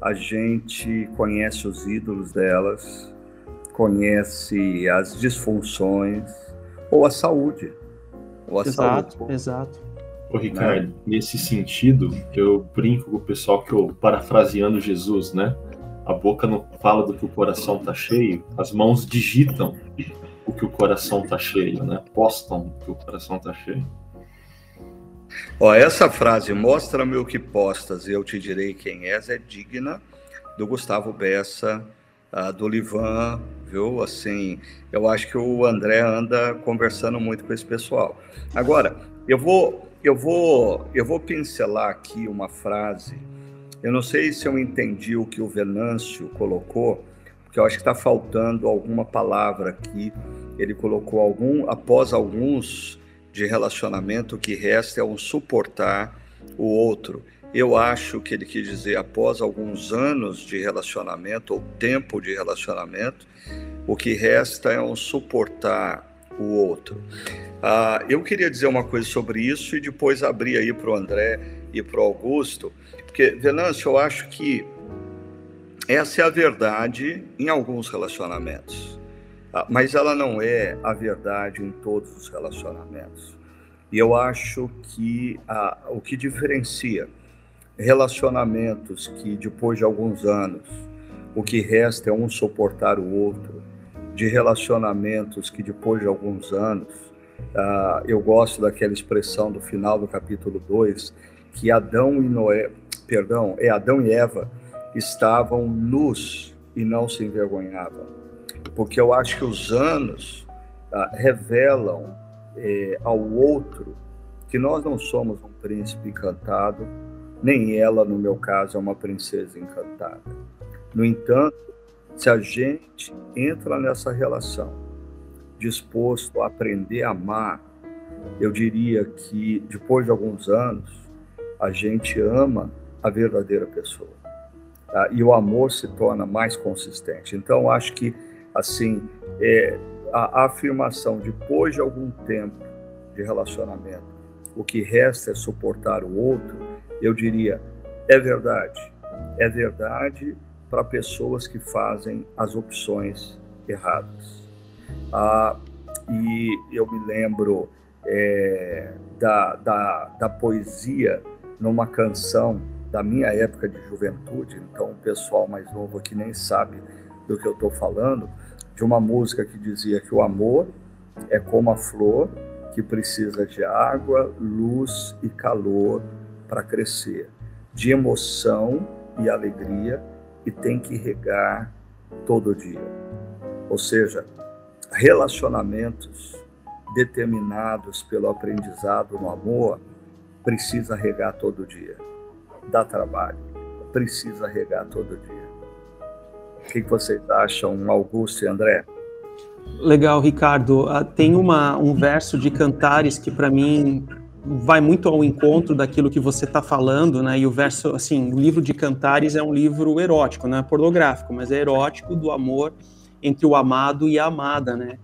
a gente conhece os ídolos delas, conhece as disfunções ou a saúde. Ou a exato, saúde. exato. Ô, Ricardo, né? nesse sentido, eu brinco com o pessoal que eu, parafraseando Jesus, né? A boca não fala do que o coração tá cheio, as mãos digitam o que o coração tá cheio, né? Postam o que o coração tá cheio. Ó, essa frase, mostra-me o que postas e eu te direi quem és, é digna do Gustavo Bessa, uh, do Livan, viu? Assim, eu acho que o André anda conversando muito com esse pessoal. Agora, eu vou eu vou, eu vou pincelar aqui uma frase. Eu não sei se eu entendi o que o Venâncio colocou, porque eu acho que está faltando alguma palavra aqui. Ele colocou algum, após alguns de relacionamento, o que resta é um suportar o outro. Eu acho que ele quis dizer após alguns anos de relacionamento ou tempo de relacionamento, o que resta é um suportar o outro. Ah, eu queria dizer uma coisa sobre isso e depois abrir aí para o André e para o Augusto, porque, Venâncio, eu acho que essa é a verdade em alguns relacionamentos, ah, mas ela não é a verdade em todos os relacionamentos. E eu acho que ah, o que diferencia relacionamentos que, depois de alguns anos, o que resta é um suportar o outro, de relacionamentos que, depois de alguns anos, Uh, eu gosto daquela expressão do final do capítulo 2, que Adão e Noé, perdão, é Adão e Eva estavam nus e não se envergonhavam. Porque eu acho que os anos uh, revelam eh, ao outro que nós não somos um príncipe encantado, nem ela, no meu caso, é uma princesa encantada. No entanto, se a gente entra nessa relação disposto a aprender a amar, eu diria que depois de alguns anos, a gente ama a verdadeira pessoa. Tá? E o amor se torna mais consistente. Então, acho que, assim, é, a, afirmação, depois de algum tempo de relacionamento, o que resta é suportar o outro, eu diria, é verdade. É verdade para pessoas que fazem as opções erradas. Ah, e eu me lembro é, da, da, da poesia numa canção da minha época de juventude, então o pessoal mais novo aqui nem sabe do que eu estou falando, de uma música que dizia que o amor é como a flor que precisa de água, luz e calor para crescer, de emoção e alegria e tem que regar todo dia. Ou seja, relacionamentos determinados pelo aprendizado no amor precisa regar todo dia. Dá trabalho, precisa regar todo dia. O que vocês acham, Augusto e André? Legal, Ricardo. Ah, tem uma, um verso de Cantares que, para mim, vai muito ao encontro daquilo que você está falando, né? E o verso, assim, o livro de Cantares é um livro erótico, não é pornográfico, mas é erótico do amor entre o amado e a amada, né?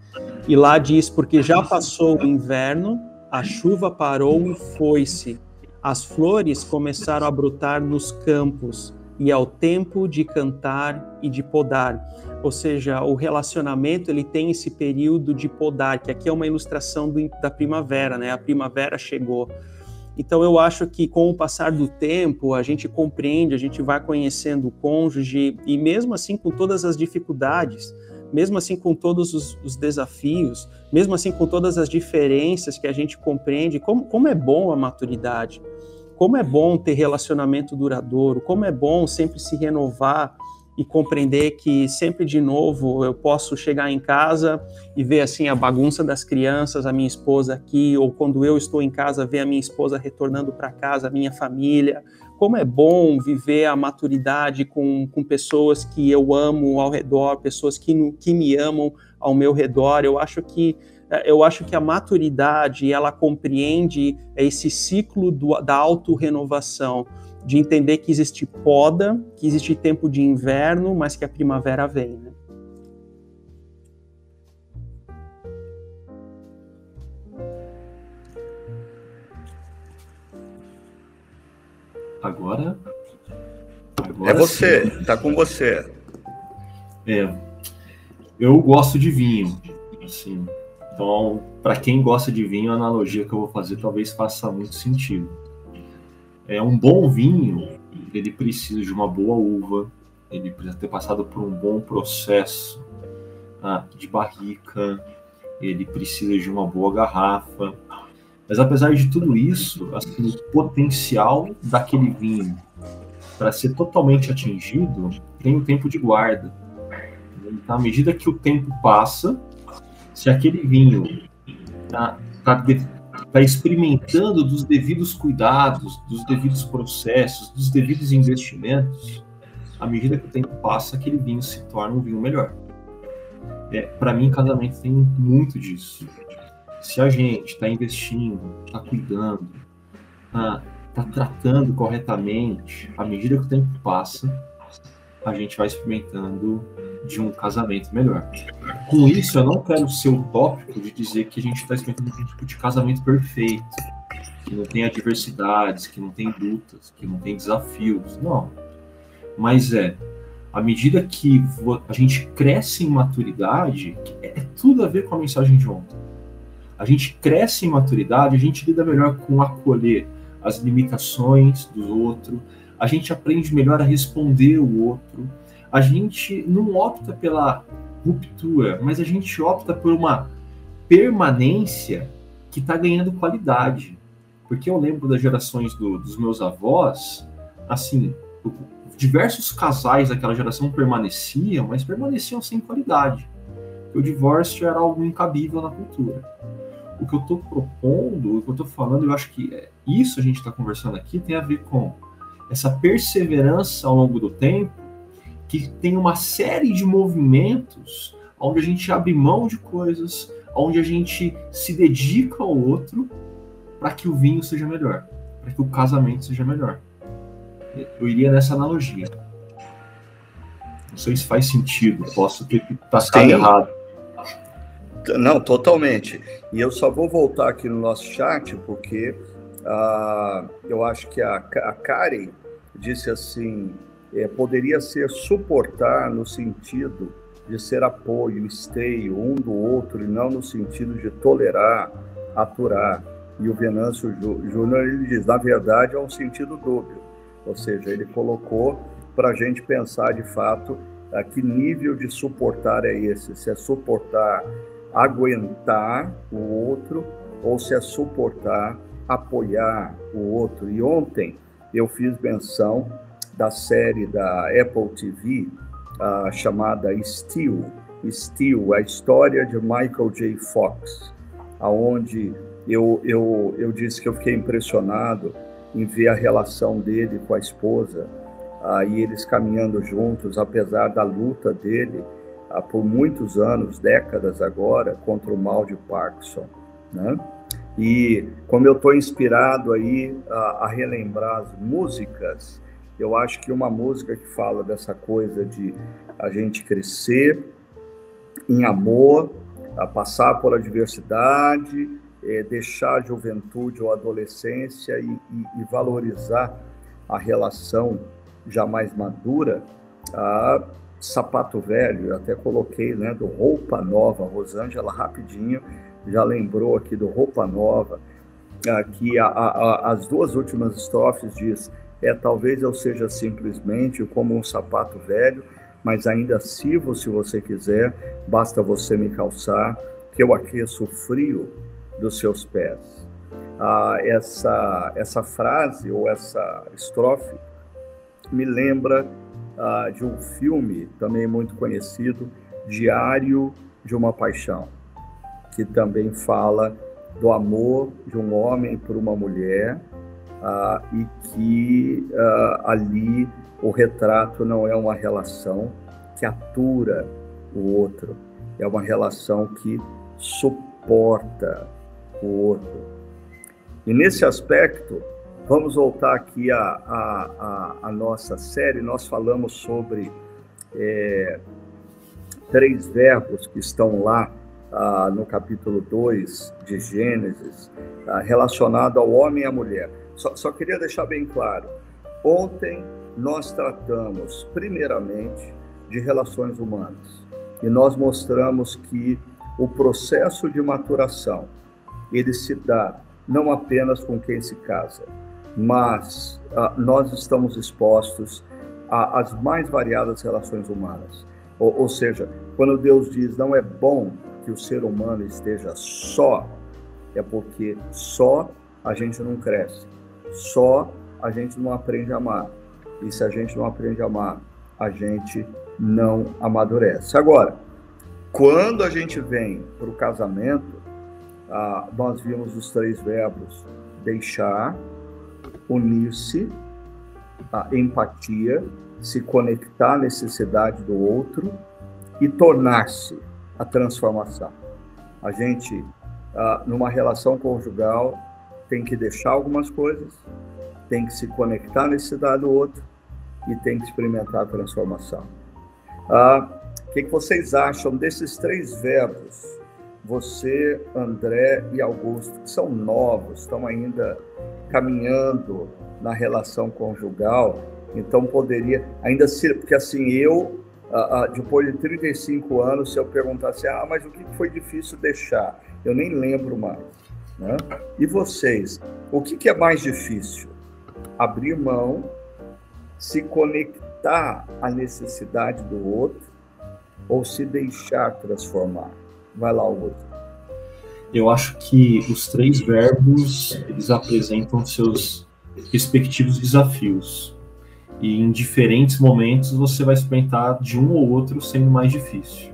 E lá diz: porque já passou o inverno, a chuva parou e foi-se, as flores começaram a brotar nos campos, e é o tempo de cantar e de podar. Ou seja, o relacionamento ele tem esse período de podar, que aqui é uma ilustração do, da primavera, né? A primavera chegou. Então eu acho que com o passar do tempo a gente compreende, a gente vai conhecendo o cônjuge e mesmo assim com todas as dificuldades, mesmo assim com todos os, os desafios, mesmo assim com todas as diferenças que a gente compreende, como, como é bom a maturidade como é bom ter relacionamento duradouro, como é bom sempre se renovar e compreender que sempre de novo eu posso chegar em casa e ver assim a bagunça das crianças, a minha esposa aqui, ou quando eu estou em casa ver a minha esposa retornando para casa, a minha família. Como é bom viver a maturidade com, com pessoas que eu amo ao redor, pessoas que, que me amam ao meu redor. Eu acho que é, eu acho que a maturidade ela compreende esse ciclo do, da autorrenovação, de entender que existe poda, que existe tempo de inverno, mas que a primavera vem. Né? Agora, agora. É você, sim. tá com você. É. Eu gosto de vinho, assim, então, para quem gosta de vinho, a analogia que eu vou fazer talvez faça muito sentido. É um bom vinho, ele precisa de uma boa uva, ele precisa ter passado por um bom processo ah, de barrica, ele precisa de uma boa garrafa. Mas apesar de tudo isso, assim, o potencial daquele vinho para ser totalmente atingido tem um tempo de guarda. Então, à medida que o tempo passa, se aquele vinho está tá, tá experimentando dos devidos cuidados, dos devidos processos, dos devidos investimentos, à medida que o tempo passa, aquele vinho se torna um vinho melhor. É, Para mim, casamento tem muito disso. Se a gente está investindo, está cuidando, está tá tratando corretamente, à medida que o tempo passa, a gente vai experimentando de um casamento melhor. Com isso, eu não quero ser utópico de dizer que a gente está experimentando um tipo de casamento perfeito, que não tem adversidades, que não tem lutas, que não tem desafios. Não. Mas é, à medida que a gente cresce em maturidade, é tudo a ver com a mensagem de ontem. A gente cresce em maturidade, a gente lida melhor com acolher as limitações do outro, a gente aprende melhor a responder o outro, a gente não opta pela ruptura, mas a gente opta por uma permanência que está ganhando qualidade. Porque eu lembro das gerações do, dos meus avós, assim, diversos casais daquela geração permaneciam, mas permaneciam sem qualidade. O divórcio era algo incabível na cultura. O que eu estou propondo, o que eu estou falando, eu acho que é, isso a gente está conversando aqui tem a ver com essa perseverança ao longo do tempo que tem uma série de movimentos onde a gente abre mão de coisas, onde a gente se dedica ao outro para que o vinho seja melhor, para que o casamento seja melhor. Eu iria nessa analogia. Não sei se faz sentido, posso ter passado errado. Não, totalmente. E eu só vou voltar aqui no nosso chat, porque uh, eu acho que a, a Karen disse assim: é, poderia ser suportar no sentido de ser apoio, esteio um do outro, e não no sentido de tolerar, aturar. E o Venâncio Júnior ele diz, na verdade, é um sentido dúbio, ou seja, ele colocou para a gente pensar de fato a que nível de suportar é esse, se é suportar aguentar o outro ou se é suportar apoiar o outro. E ontem eu fiz menção da série da Apple TV uh, chamada Steel, Steel, a história de Michael J. Fox, aonde eu, eu, eu disse que eu fiquei impressionado em ver a relação dele com a esposa ah, e eles caminhando juntos, apesar da luta dele por muitos anos, décadas agora, contra o mal de Parkinson, né? E como eu estou inspirado aí a, a, relembrar as músicas, eu acho que uma música que fala dessa coisa de a gente crescer em amor, a passar por adversidade, é, deixar a juventude ou adolescência e, e, e, valorizar a relação já mais madura, a Sapato Velho, eu até coloquei, né, do Roupa Nova, Rosângela rapidinho, já lembrou aqui do Roupa Nova, que a, a, as duas últimas estrofes diz, é talvez eu seja simplesmente como um sapato velho, mas ainda sirvo se você quiser, basta você me calçar, que eu aqueço o frio dos seus pés. Ah, essa, essa frase ou essa estrofe me lembra ah, de um filme também muito conhecido, Diário de uma Paixão que também fala do amor de um homem por uma mulher uh, e que uh, ali o retrato não é uma relação que atura o outro, é uma relação que suporta o outro. E nesse aspecto, vamos voltar aqui à, à, à nossa série, nós falamos sobre é, três verbos que estão lá ah, no capítulo 2 de Gênesis, ah, relacionado ao homem e à mulher. Só, só queria deixar bem claro: ontem nós tratamos, primeiramente, de relações humanas. E nós mostramos que o processo de maturação ele se dá não apenas com quem se casa, mas ah, nós estamos expostos às mais variadas relações humanas. Ou, ou, seja, quando Deus diz não é bom que o ser humano esteja só, é porque só a gente não cresce, só a gente não aprende a amar. E se a gente não aprende a amar, a gente não amadurece. Agora, quando a gente vem para o casamento, ah, nós vimos os três verbos: deixar, unir-se, a empatia, se conectar à necessidade do outro e tornar-se a transformação. A gente, ah, numa relação conjugal, tem que deixar algumas coisas, tem que se conectar à necessidade do outro e tem que experimentar a transformação. Ah, o que, que vocês acham desses três verbos? Você, André e Augusto, que são novos, estão ainda caminhando na relação conjugal, então poderia ainda ser, porque assim, eu depois de 35 anos, se eu perguntasse, ah, mas o que foi difícil deixar? Eu nem lembro mais. Né? E vocês, o que, é mais difícil? Abrir mão, se conectar à necessidade do outro ou se deixar transformar? Vai lá, outro. Eu acho que os três verbos, eles apresentam seus respectivos desafios e em diferentes momentos você vai experimentar de um ou outro sendo mais difícil.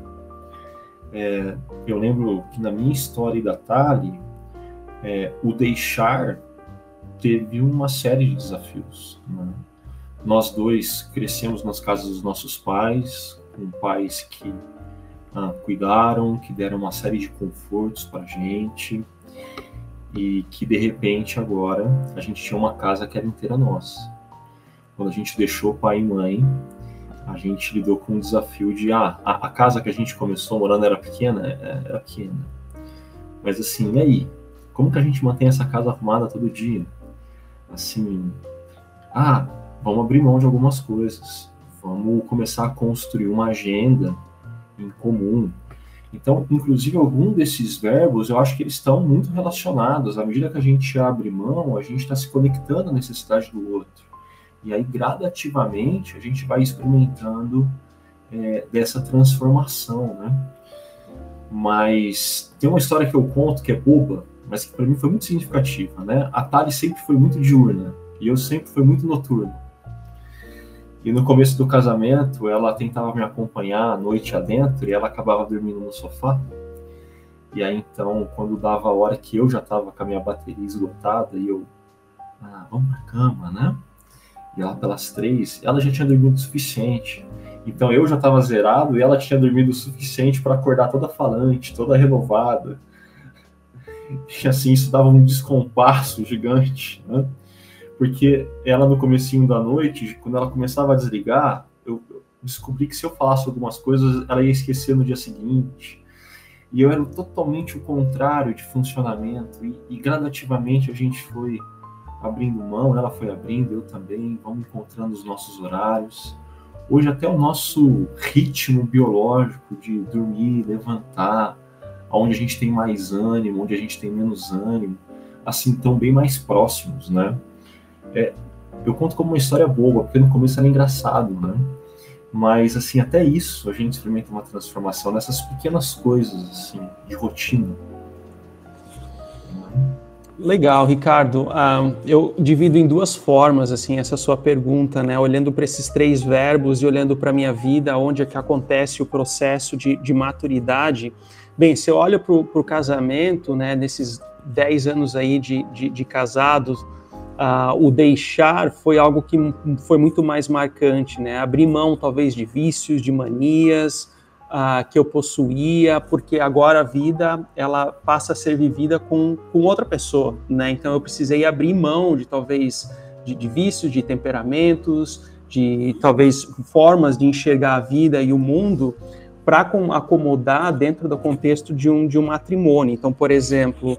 É, eu lembro que na minha história da Tali, é, o deixar teve uma série de desafios. Né? Nós dois crescemos nas casas dos nossos pais, com pais que ah, cuidaram, que deram uma série de confortos para a gente, e que de repente agora a gente tinha uma casa que era inteira nossa quando a gente deixou pai e mãe, a gente lidou com o desafio de, ah, a, a casa que a gente começou morando era pequena? É, era pequena. Mas assim, e aí? Como que a gente mantém essa casa arrumada todo dia? Assim, ah, vamos abrir mão de algumas coisas. Vamos começar a construir uma agenda em comum. Então, inclusive, algum desses verbos, eu acho que eles estão muito relacionados. À medida que a gente abre mão, a gente está se conectando à necessidade do outro. E aí, gradativamente, a gente vai experimentando é, dessa transformação, né? Mas tem uma história que eu conto que é boba, mas que para mim foi muito significativa, né? A Tali sempre foi muito diurna e eu sempre fui muito noturno. E no começo do casamento, ela tentava me acompanhar à noite adentro e ela acabava dormindo no sofá. E aí então, quando dava a hora que eu já estava com a minha bateria esgotada e eu, ah, vamos pra cama, né? E lá pelas três, ela já tinha dormido o suficiente. Então eu já estava zerado e ela tinha dormido o suficiente para acordar toda falante, toda renovada. *laughs* E assim, isso dava um descompasso gigante, né? Porque ela no comecinho da noite, quando ela começava a desligar, eu descobri que se eu falasse algumas coisas, ela ia esquecer no dia seguinte. E eu era totalmente o contrário de funcionamento. E, e gradativamente a gente foi abrindo mão, ela foi abrindo, eu também, vamos encontrando os nossos horários. Hoje até o nosso ritmo biológico de dormir, levantar, onde a gente tem mais ânimo, onde a gente tem menos ânimo, assim, estão bem mais próximos, né? É, eu conto como uma história boa, porque no começo era engraçado, né? Mas, assim, até isso a gente experimenta uma transformação nessas pequenas coisas, assim, de rotina. Legal, Ricardo. Uh, eu divido em duas formas assim essa sua pergunta, né? Olhando para esses três verbos e olhando para a minha vida, onde é que acontece o processo de, de maturidade. Bem, eu olho para o casamento, né? Nesses dez anos aí de, de, de casados, o deixar foi algo que foi muito mais marcante, né? Abrir mão talvez de vícios, de manias, que eu possuía, porque agora a vida ela passa a ser vivida com, com outra pessoa, né? Então eu precisei abrir mão de talvez de, de vícios, de temperamentos, de talvez formas de enxergar a vida e o mundo para acomodar dentro do contexto de um, de um matrimônio. Então, por exemplo,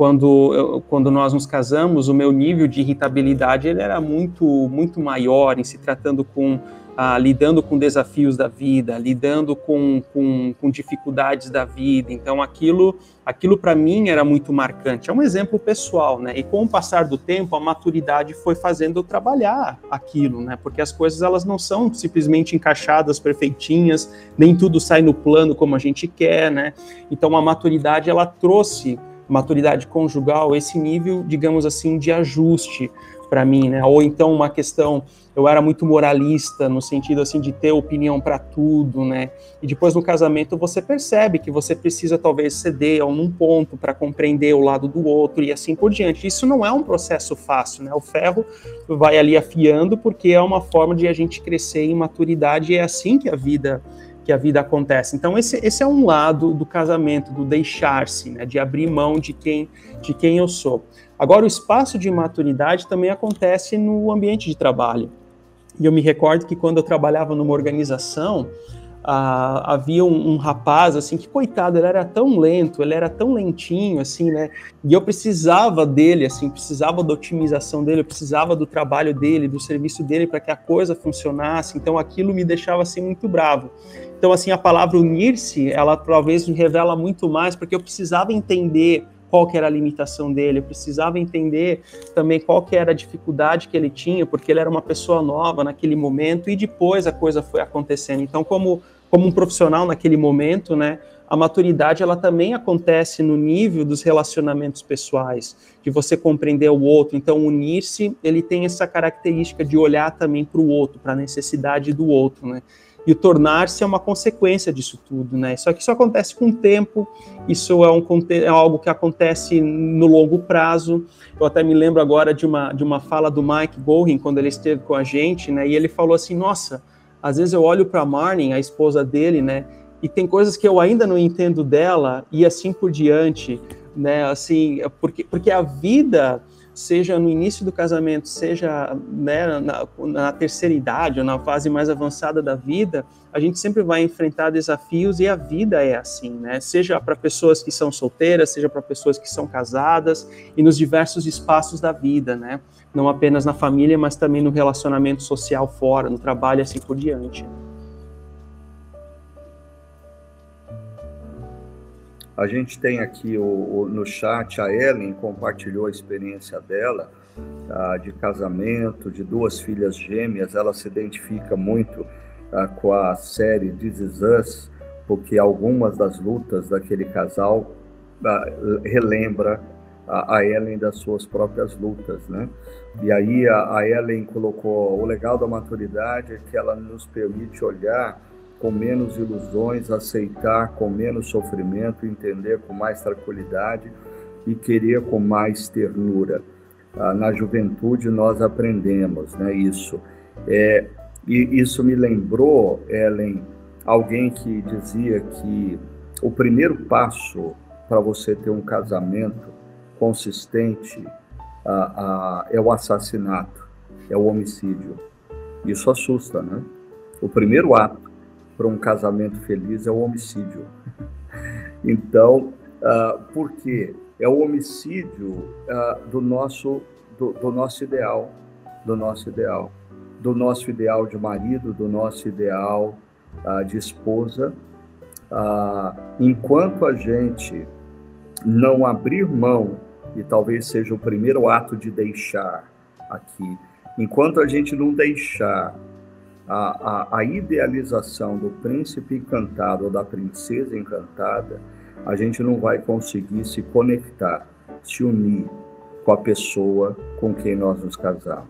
quando, eu, quando nós nos casamos, o meu nível de irritabilidade ele era muito, muito maior em se tratando com ah, lidando com desafios da vida, lidando com, com, com dificuldades da vida. Então, aquilo, aquilo para mim era muito marcante. É um exemplo pessoal, né? E com o passar do tempo, a maturidade foi fazendo eu trabalhar aquilo, né? Porque as coisas elas não são simplesmente encaixadas perfeitinhas, nem tudo sai no plano como a gente quer, né? Então, a maturidade ela trouxe maturidade conjugal esse nível, digamos assim, de ajuste para mim, né? Ou então uma questão, eu era muito moralista no sentido assim de ter opinião para tudo, né? E depois no casamento você percebe que você precisa talvez ceder a um ponto para compreender o lado do outro e assim por diante. Isso não é um processo fácil, né? O ferro vai ali afiando porque é uma forma de a gente crescer em maturidade e é assim que a vida que a vida acontece. Então esse, esse é um lado do casamento, do deixar-se, né? De abrir mão de quem de quem eu sou. Agora, o espaço de maturidade também acontece no ambiente de trabalho. E eu me recordo que quando eu trabalhava numa organização, havia um, um, rapaz, assim, que coitado, ele era tão lento, ele era tão lentinho, assim, né? E eu precisava dele, assim, precisava da otimização dele, eu precisava do trabalho dele, do serviço dele para que a coisa funcionasse. Então, aquilo me deixava, assim, muito bravo. Então, assim, a palavra unir-se, ela talvez me revela muito mais, porque eu precisava entender qual que era a limitação dele, eu precisava entender também qual que era a dificuldade que ele tinha, porque ele era uma pessoa nova naquele momento e depois a coisa foi acontecendo. Então, como como um profissional naquele momento, né, a maturidade ela também acontece no nível dos relacionamentos pessoais, de você compreender o outro. Então, unir-se, ele tem essa característica de olhar também para o outro, para a necessidade do outro, né? E o tornar-se é uma consequência disso tudo, né? Só que isso acontece com o tempo, isso é, um, é algo que acontece no longo prazo. Eu até me lembro agora de uma, de uma fala do Mike Gorin, quando ele esteve com a gente, né? E ele falou assim: Nossa, às vezes eu olho para Marnie, a esposa dele, né? E tem coisas que eu ainda não entendo dela, e assim por diante, né? Assim, porque, porque a vida seja no início do casamento, seja né, na, na, terceira idade ou na fase mais avançada da vida, a gente sempre vai enfrentar desafios e a vida é assim, né? Seja para pessoas que são solteiras, seja para pessoas que são casadas e nos diversos espaços da vida, né? Não apenas na família, mas também no relacionamento social fora, no trabalho assim por diante. A gente tem aqui o, o, no chat a Ellen compartilhou a experiência dela tá, de casamento, de duas filhas gêmeas. Ela se identifica muito tá, com a série This Is Us, porque algumas das lutas daquele casal tá, relembra a, a Ellen das suas próprias lutas, né? E aí a, a Ellen colocou o legal da maturidade é que ela nos permite olhar com menos ilusões, aceitar com menos sofrimento, entender com mais tranquilidade e querer com mais ternura. Ah, na juventude nós aprendemos, né? Isso. É, e isso me lembrou, Ellen, alguém que dizia que o primeiro passo para você ter um casamento consistente ah, ah, é o assassinato, é o homicídio. Isso assusta, né? O primeiro ato para um casamento feliz é o homicídio. Então, uh, por quê? É o homicídio uh, do, nosso, do, do nosso ideal, do nosso ideal, do nosso ideal de marido, do nosso ideal uh, de esposa. enquanto a gente não abrir mão e talvez seja o primeiro ato de deixar aqui. Enquanto a gente não deixar a, a, a idealização do príncipe encantado ou da princesa encantada, a gente não vai conseguir se conectar, se unir com a pessoa com quem nós nos casamos.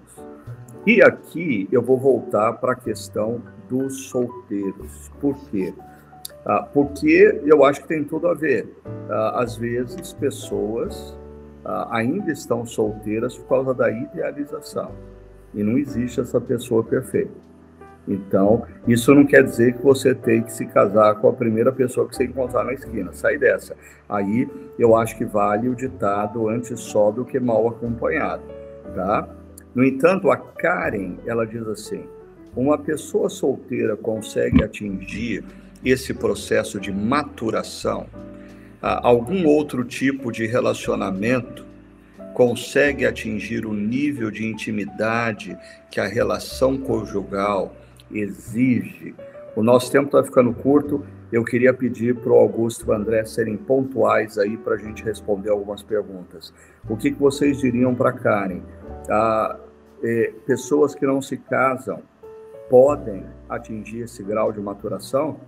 E aqui eu vou voltar para a questão dos solteiros. Por quê? Ah, porque eu acho que tem tudo a ver. Ah, às vezes, pessoas ah, ainda estão solteiras por causa da idealização. E não existe essa pessoa perfeita. Então, isso não quer dizer que você tem que se casar com a primeira pessoa que você encontrar na esquina. Sai dessa. Aí eu acho que vale o ditado antes só do que mal acompanhado, tá? No entanto, a Karen, ela diz assim: uma pessoa solteira consegue atingir esse processo de maturação algum outro tipo de relacionamento consegue atingir o nível de intimidade que a relação conjugal exige. O nosso tempo está ficando curto. Eu queria pedir para o Augusto e o André serem pontuais aí para a gente responder algumas perguntas. O que, que vocês diriam para Karen? Ah, eh, pessoas que não se casam podem atingir esse grau de maturação?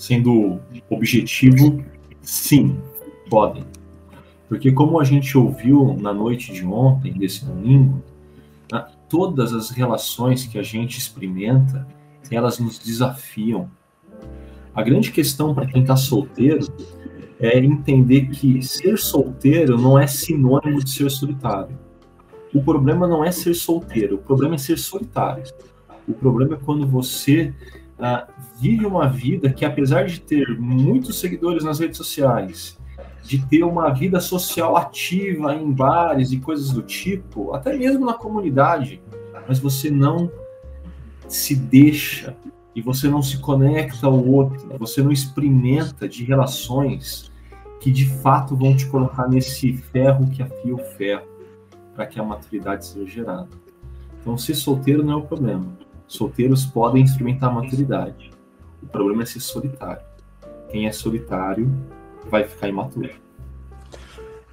sendo objetivo, sim, podem. Porque como a gente ouviu na noite de ontem, desse domingo, todas as relações que a gente experimenta, elas nos desafiam. A grande questão para quem está solteiro é entender que ser solteiro não é sinônimo de ser solitário. O problema não é ser solteiro, o problema é ser solitário. O problema é quando você uh, vive uma vida que, apesar de ter muitos seguidores nas redes sociais, de ter uma vida social ativa em bares e coisas do tipo, até mesmo na comunidade, mas você não se deixa e você não se conecta ao outro, você não experimenta de relações que de fato vão te colocar nesse ferro que afia o ferro, para que a maturidade seja gerada. Então, ser solteiro não é o problema. Solteiros podem experimentar a maturidade. O problema é ser solitário. Quem é solitário vai ficar imaturo.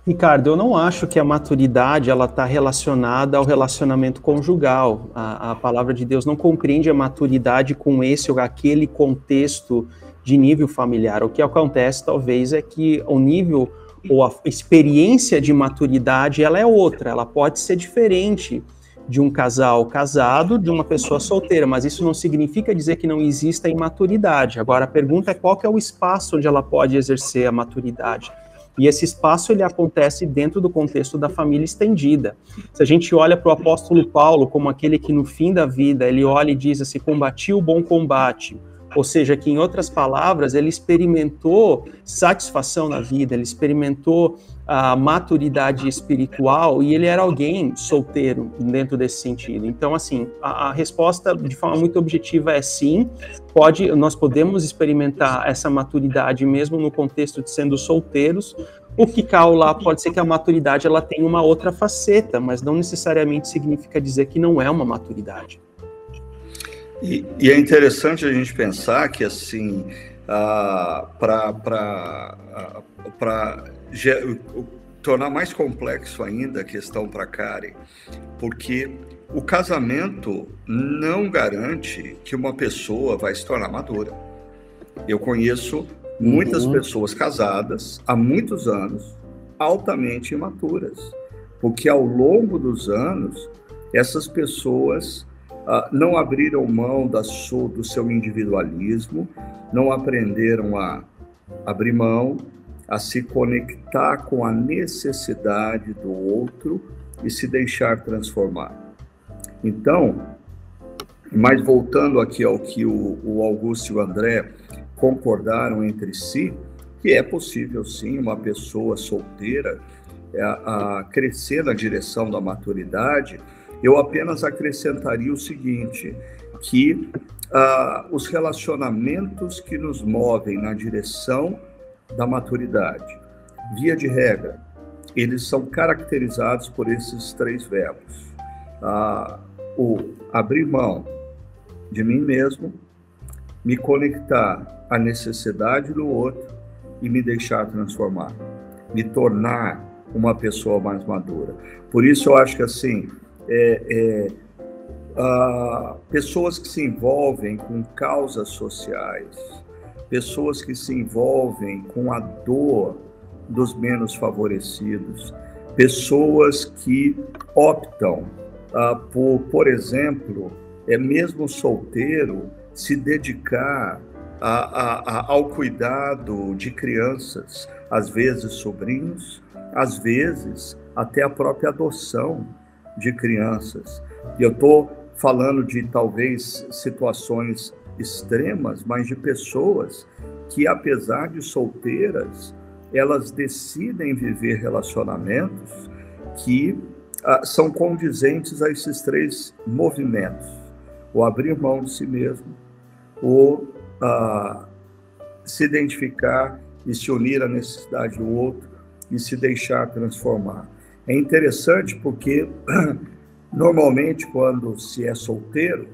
Ricardo, eu não acho que a maturidade ela está relacionada ao relacionamento conjugal. A, a, palavra de Deus não compreende a maturidade com esse ou aquele contexto de nível familiar. O que acontece, talvez, é que o nível ou a experiência de maturidade ela é outra. Ela pode ser diferente de um casal casado, de uma pessoa solteira, mas isso não significa dizer que não exista imaturidade. Agora a pergunta é qual é o espaço onde ela pode exercer a maturidade. E esse espaço ele acontece dentro do contexto da família estendida. Se a gente olha para o apóstolo Paulo como aquele que no fim da vida ele olha e diz assim: combati o bom combate, ou seja, que em outras palavras, ele experimentou satisfação na vida, ele experimentou a maturidade espiritual e ele era alguém solteiro dentro desse sentido. Então, assim, a, a, resposta de forma muito objetiva é sim. Pode, nós podemos experimentar essa maturidade mesmo no contexto de sendo solteiros. O que cai lá pode ser que a maturidade ela tenha uma outra faceta, mas não necessariamente significa dizer que não é uma maturidade. E, e, é interessante a gente pensar que, assim, ah, para tornar mais complexo ainda a questão para Karen, porque o casamento não garante que uma pessoa vai se tornar madura. Eu conheço muitas uhum. pessoas casadas há muitos anos altamente imaturas, porque ao longo dos anos, essas pessoas uh, não abriram mão da sua, do seu individualismo, não aprenderam a abrir mão, a se conectar com a necessidade do outro e se deixar transformar. Então, mas voltando aqui ao que o, o Augusto e o André concordaram entre si, que é possível sim uma pessoa solteira a, é, a crescer na direção da maturidade, eu apenas acrescentaria o seguinte, que uh, os relacionamentos que nos movem na direção da maturidade, via de regra, eles são caracterizados por esses três verbos. Uh, o abrir mão de mim mesmo, me conectar à necessidade do outro e me deixar transformar, me tornar uma pessoa mais madura. Por isso eu acho que assim, é, é, uh, pessoas que se envolvem com causas sociais, pessoas que se envolvem com a dor dos menos favorecidos, pessoas que optam uh, por, por exemplo, é mesmo solteiro, se dedicar a, a, ao cuidado de crianças, às vezes sobrinhos, às vezes até a própria adoção de crianças. E eu estou falando de talvez situações extremas, mas de pessoas que, apesar de solteiras, elas decidem viver relacionamentos que ah, são condizentes a esses três movimentos: o abrir mão de si mesmo, o ah, se identificar e se unir à necessidade do outro e se deixar transformar. É interessante porque *clears throat* normalmente quando se é solteiro,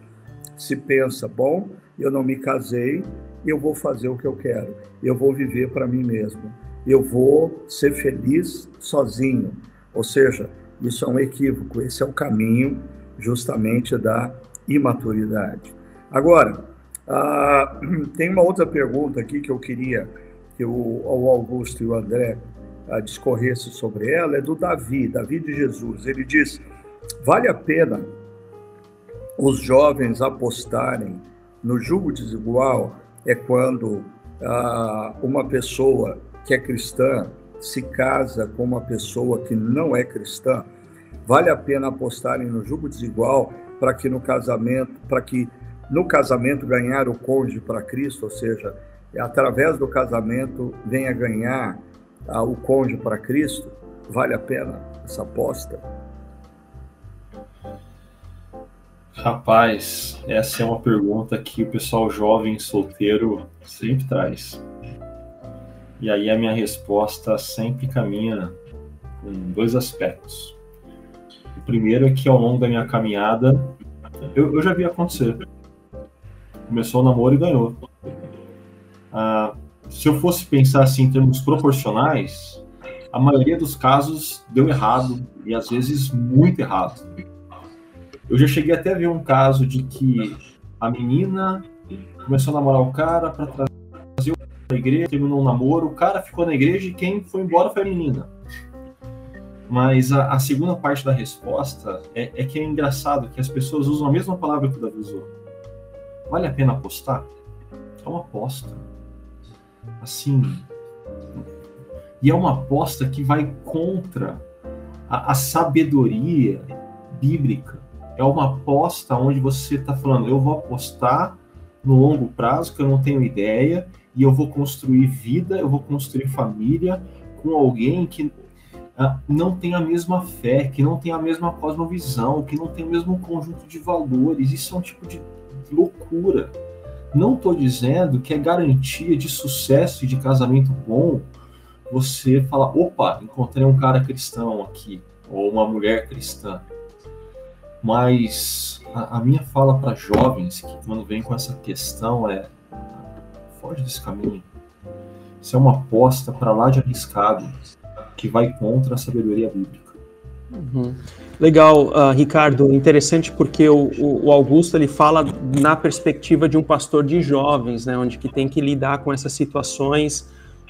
se pensa, bom, eu não me casei, eu vou fazer o que eu quero, eu vou viver para mim mesmo, eu vou ser feliz sozinho. Ou seja, isso é um equívoco, esse é o caminho justamente da imaturidade. Agora, ah, *clears throat* tem uma outra pergunta aqui que eu queria que o, o Augusto e o André a discorresse sobre ela é do Davi, Davi de Jesus. Ele diz: vale a pena os jovens apostarem no julgo desigual é quando ah, uma pessoa que é cristã se casa com uma pessoa que não é cristã. Vale a pena apostarem no julgo desigual para que no casamento, para que no casamento ganhar o cônjuge para Cristo, ou seja, através do casamento venha ganhar o cônjuge para Cristo? Vale a pena essa aposta? Rapaz, essa é uma pergunta que o pessoal jovem solteiro sempre traz. E aí a minha resposta sempre caminha com dois aspectos. O primeiro é que ao longo da minha caminhada, eu, eu já vi acontecer. Começou o namoro e ganhou. Ah, se eu fosse pensar assim em termos proporcionais, a maioria dos casos deu errado e às vezes muito errado. Eu já cheguei até a ver um caso de que a menina começou a namorar o cara para trazer o igreja, terminou um namoro, o cara ficou na igreja e quem foi embora foi a menina. Mas a, a segunda parte da resposta é, é, que é engraçado que as pessoas usam a mesma palavra que o Davi usou. Vale a pena apostar? É uma aposta assim. E é uma aposta que vai contra a, a sabedoria bíblica. É uma aposta onde você está falando, eu vou apostar no longo prazo, que eu não tenho ideia, e eu vou construir vida, eu vou construir família com alguém que uh, não tem a mesma fé, que não tem a mesma cosmovisão, que não tem o mesmo conjunto de valores. Isso é um tipo de loucura. Não estou dizendo que é garantia de sucesso e de casamento bom você falar, opa, encontrei um cara cristão aqui, ou uma mulher cristã. Mas a, a minha fala para jovens que quando vem com essa questão é foge desse caminho. Isso é uma aposta para lá de arriscado que vai contra a sabedoria bíblica. Uhum. Legal, uh, Ricardo. Interessante porque o, o, Augusto ele fala na perspectiva de um pastor de jovens, né, onde que tem que lidar com essas situações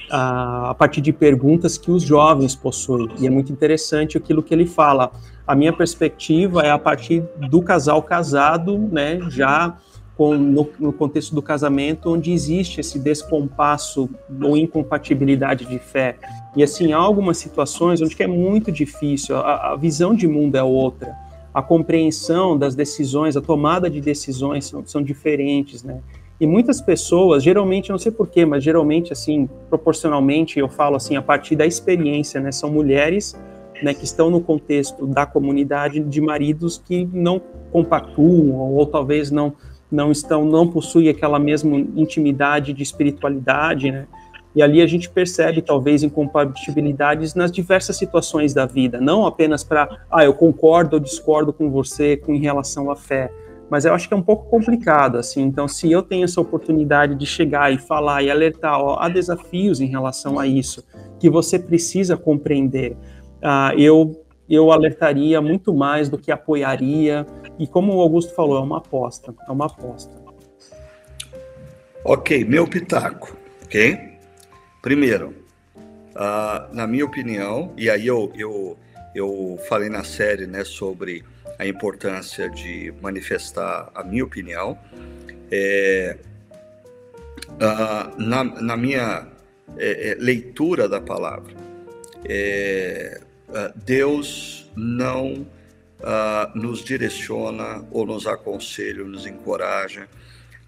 a partir de perguntas que os jovens possuem. E é muito interessante aquilo que ele fala. A minha perspectiva é a partir do casal casado, né, já com, no, no, contexto do casamento, onde existe esse descompasso ou incompatibilidade de fé. E assim, há algumas situações onde é muito difícil, a, a visão de mundo é outra, a compreensão das decisões, a tomada de decisões são, são diferentes, né? E muitas pessoas, geralmente, não sei porquê, mas geralmente, assim, proporcionalmente, eu falo assim, a partir da experiência, né? São mulheres né, que estão no contexto da comunidade de maridos que não compactuam ou, ou talvez não não estão, não possuem aquela mesma intimidade de espiritualidade, né? E ali a gente percebe talvez incompatibilidades nas diversas situações da vida, não apenas para, ah, eu concordo ou discordo com você com em relação à fé, mas eu acho que é um pouco complicado, assim. Então, se eu tenho essa oportunidade de chegar e falar e alertar, ó, há desafios em relação a isso que você precisa compreender, uh, eu eu alertaria muito mais do que apoiaria. E como o Augusto falou, é uma aposta, é uma aposta. Ok, meu pitaco, ok? Primeiro, uh, na minha opinião, e aí eu, eu, eu falei na série né, sobre a importância de manifestar a minha opinião, é, na, na minha é, é, leitura da palavra, é, Deus não nos direciona ou nos aconselha, nos encoraja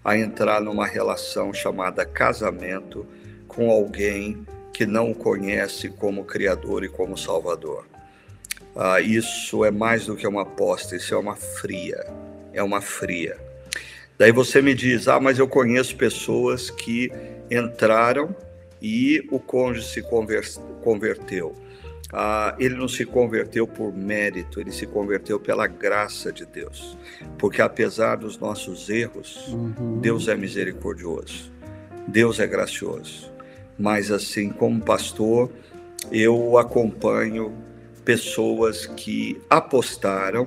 a entrar numa relação chamada casamento com alguém que não o conhece como Criador e como Salvador. Uh, isso é mais do que uma aposta, isso é uma fria, é uma fria. Daí você me diz, ah, mas eu conheço pessoas que entraram e o cônjuge se converteu ah, ele não se converteu por mérito, ele se converteu pela graça de Deus. Porque apesar dos nossos erros, uhum. Deus é misericordioso, Deus é gracioso. Mas assim, como pastor, eu acompanho pessoas que apostaram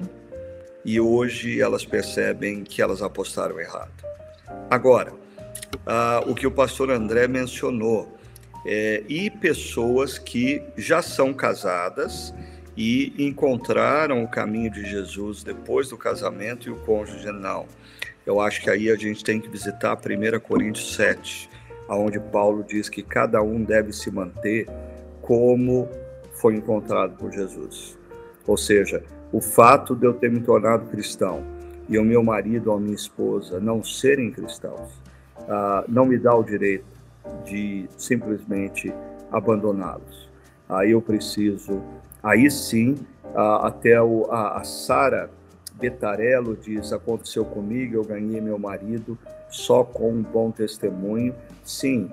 e hoje elas percebem que elas apostaram errado. Agora, ah, o que o pastor André mencionou, é, e pessoas que já são casadas e encontraram o caminho de Jesus depois do casamento e o cônjuge não. Eu acho que aí a gente tem que visitar 1 Coríntios 7, onde Paulo diz que cada um deve se manter como foi encontrado por Jesus. Ou seja, o fato de eu ter me tornado cristão e o meu marido ou a minha esposa não serem cristãos, uh, não me dá o direito de simplesmente abandoná-los. Aí eu preciso, aí sim, até o, a, a Sara Betarello diz: aconteceu comigo, eu ganhei meu marido só com um bom testemunho. Sim,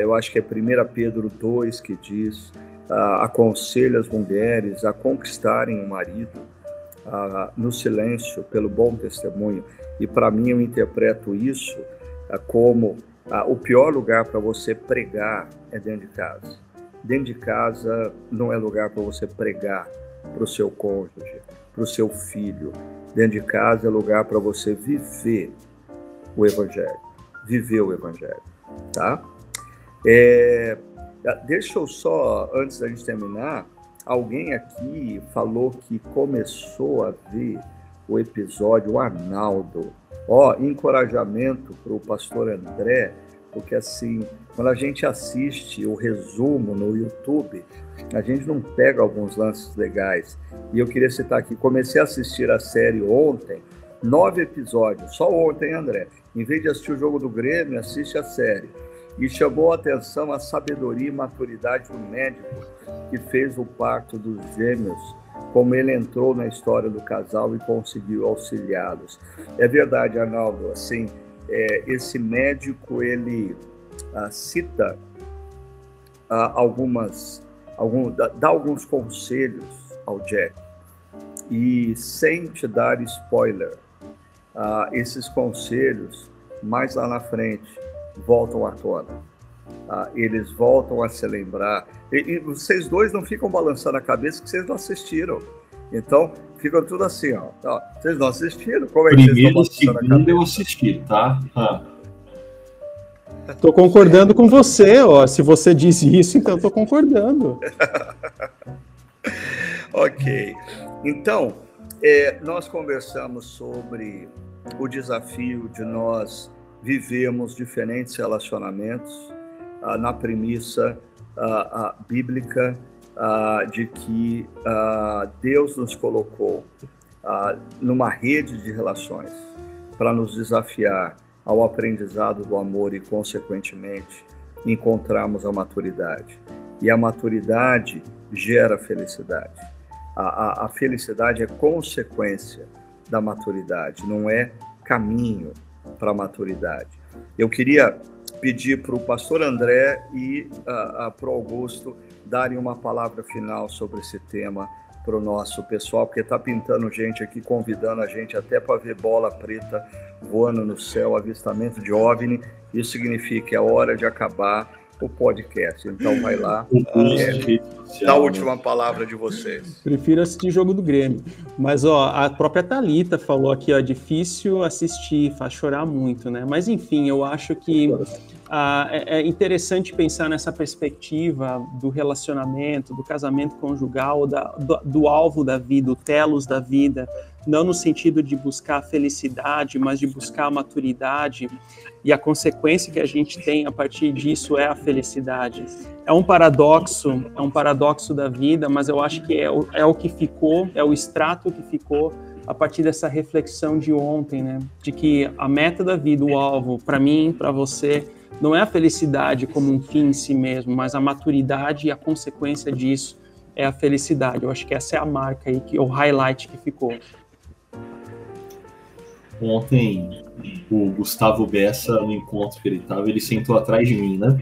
eu acho que é 1 Pedro 2 que diz: aconselha as mulheres a conquistarem o marido no silêncio, pelo bom testemunho. E para mim, eu interpreto isso como ah, o pior lugar para você pregar é dentro de casa. Dentro de casa não é lugar para você pregar para o seu cônjuge, para o seu filho. Dentro de casa é lugar para você viver o Evangelho, viver o Evangelho, tá? É, deixa eu só, antes da gente terminar, alguém aqui falou que começou a ver o episódio, o Arnaldo, Ó, encorajamento para o pastor André, porque assim, quando a gente assiste o resumo no YouTube, a gente não pega alguns lances legais. E eu queria citar aqui, comecei a assistir a série ontem, nove episódios, só ontem, André. Em vez de assistir o jogo do Grêmio, assiste a série. E chamou a atenção a sabedoria e maturidade do médico que fez o parto dos gêmeos como ele entrou na história do casal e conseguiu auxiliá-los. É verdade, Arnaldo, assim, é, esse médico, ele ah, cita ah, algumas, algum, dá, dá alguns conselhos ao Jack, e sem te dar spoiler, ah, esses conselhos, mais lá na frente, voltam à tona. Ah, eles voltam a se lembrar. E, e, vocês dois não ficam balançando a cabeça que vocês não assistiram. Então, ficam tudo assim, ó. vocês não assistiram? Como é que Primeiro, vocês estão balançando a cabeça? eu assisti, tá? Ah. Estou concordando com você, ó. Se você disse isso, então estou concordando. *laughs* ok. Então, é, nós conversamos sobre o desafio de nós vivermos diferentes relacionamentos ah, na premissa ah, ah, bíblica ah, de que ah, Deus nos colocou ah, numa rede de relações para nos desafiar ao aprendizado do amor e, consequentemente, encontrarmos a maturidade. E a maturidade gera felicidade. A, a, a felicidade é consequência da maturidade, não é caminho para a maturidade. Eu queria pedir para o pastor André e uh, uh, para o Augusto darem uma palavra final sobre esse tema para o nosso pessoal, porque está pintando gente aqui, convidando a gente até para ver bola preta voando no céu, avistamento de OVNI. Isso significa que é hora de acabar o podcast. Então vai lá. É, dá a última palavra de vocês. Prefiro assistir jogo do Grêmio. Mas ó, a própria Talita falou aqui, ó, difícil assistir, faz chorar muito, né? Mas enfim, eu acho que ah, é, é interessante pensar nessa perspectiva do relacionamento, do casamento conjugal, da, do, do alvo da vida, o telos da vida, não no sentido de buscar a felicidade, mas de buscar a maturidade, e a consequência que a gente tem a partir disso é a felicidade. É um paradoxo, é um paradoxo da vida, mas eu acho que é o, é o que ficou, é o extrato que ficou a partir dessa reflexão de ontem, né? De que a meta da vida, o alvo, para mim, para você, não é a felicidade como um fim em si mesmo, mas a maturidade e a consequência disso é a felicidade. Eu acho que essa é a marca aí, que, o highlight que ficou. Ontem, o Gustavo Bessa, no encontro que ele estava, ele sentou atrás de mim, né?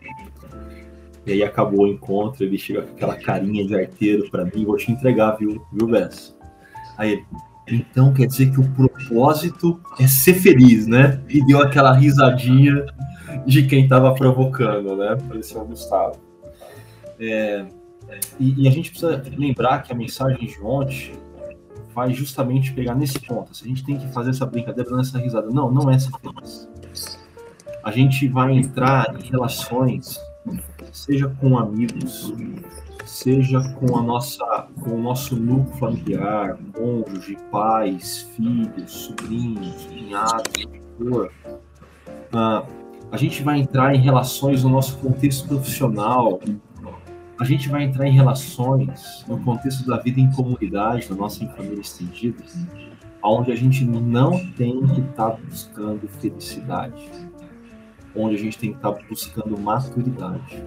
E aí acabou o encontro, ele chegou com aquela carinha de arteiro para mim, vou te entregar, viu, viu Bessa? Aí ele, então quer dizer que o propósito é ser feliz, né? E deu aquela risadinha de quem estava provocando, né? Esse é o Gustavo. É, e, e, a gente precisa lembrar que a mensagem de ontem vai justamente pegar nesse ponto. A gente tem que fazer essa brincadeira, nessa risada. Não, não é feliz. A gente vai entrar em relações, seja com amigos, seja com a nossa, com o nosso núcleo familiar, cônjuge, pais, filhos, sobrinhos, cunhados, for. Uh, a gente vai entrar em relações no nosso contexto profissional, a gente vai entrar em relações no contexto da vida em comunidade, da nossa família estendida, onde a gente não tem que estar tá buscando felicidade, onde a gente tem que estar tá buscando maturidade.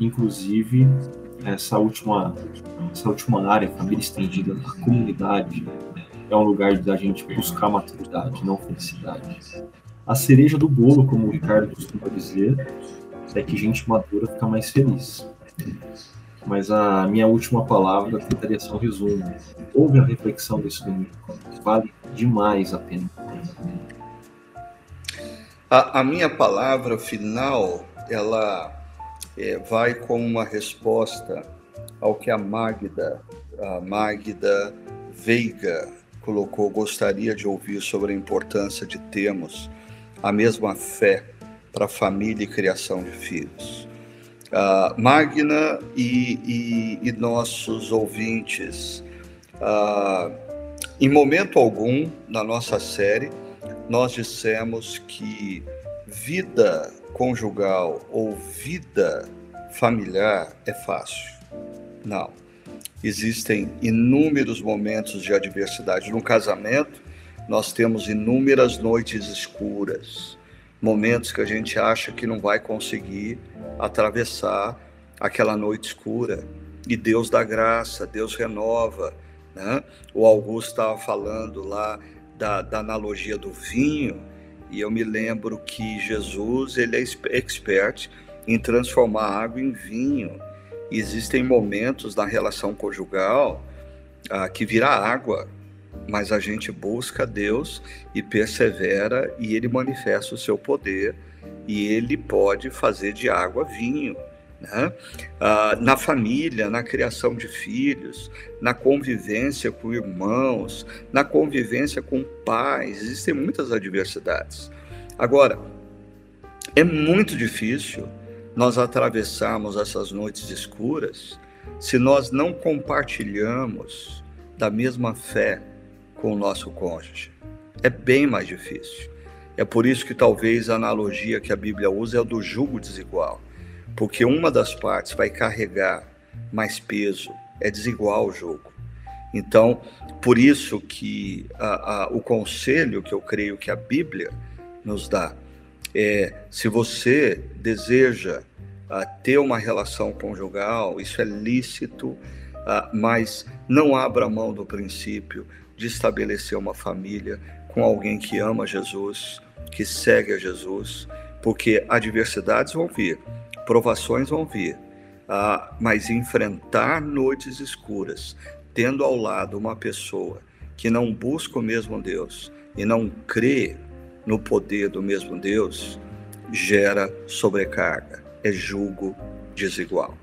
Inclusive, essa última, essa última área, família estendida, a comunidade, é um lugar da gente buscar maturidade, não felicidade. A cereja do bolo, como o Ricardo costuma dizer, é que gente madura fica mais feliz. Mas a minha última palavra tentaria ser um resumo. Houve a reflexão desse domingo. Vale demais a pena. A, a minha palavra final, ela é, vai como uma resposta ao que a Magda, a Magda Veiga colocou. Gostaria de ouvir sobre a importância de termos a mesma fé para família e criação de filhos. Uh, Magna e, e, e, nossos ouvintes, uh, em momento algum na nossa série, nós dissemos que vida conjugal ou vida familiar é fácil. Não. Existem inúmeros momentos de adversidade. No casamento, nós temos inúmeras noites escuras, momentos que a gente acha que não vai conseguir atravessar aquela noite escura. E Deus dá graça, Deus renova. Né? O Augusto estava falando lá da, da analogia do vinho, e eu me lembro que Jesus ele é expert em transformar água em vinho. E existem momentos na relação conjugal ah, que vira água, mas a gente busca Deus e persevera e ele manifesta o seu poder e ele pode fazer de água vinho. Né? Ah, na família, na criação de filhos, na convivência com irmãos, na convivência com pais, existem muitas adversidades. Agora, É muito difícil nós atravessarmos essas noites escuras se nós não compartilhamos da mesma fé com o nosso cônjuge. É bem mais difícil. É por isso que talvez a analogia que a Bíblia usa é o do jugo desigual, porque uma das partes vai carregar mais peso, é desigual o jogo. Então, por isso que a, a, o conselho que eu creio que a Bíblia nos dá é: se você deseja a, ter uma relação conjugal, isso é lícito, mas não abra mão do princípio de estabelecer uma família com alguém que ama Jesus, que segue a Jesus, porque adversidades vão vir, provações vão vir, ah, mas enfrentar noites escuras, tendo ao lado uma pessoa que não busca o mesmo Deus e não crê no poder do mesmo Deus, gera sobrecarga, é julgo desigual.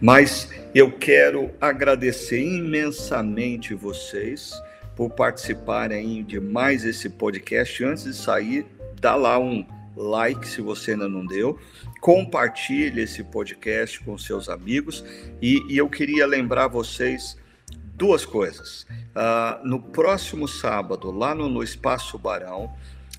Mas eu quero agradecer imensamente vocês por participarem de mais esse podcast. Antes de sair, dá lá um like se você ainda não deu, compartilhe esse podcast com seus amigos e, e eu queria lembrar vocês duas coisas. Uh, no próximo sábado, lá no, no Espaço Barão,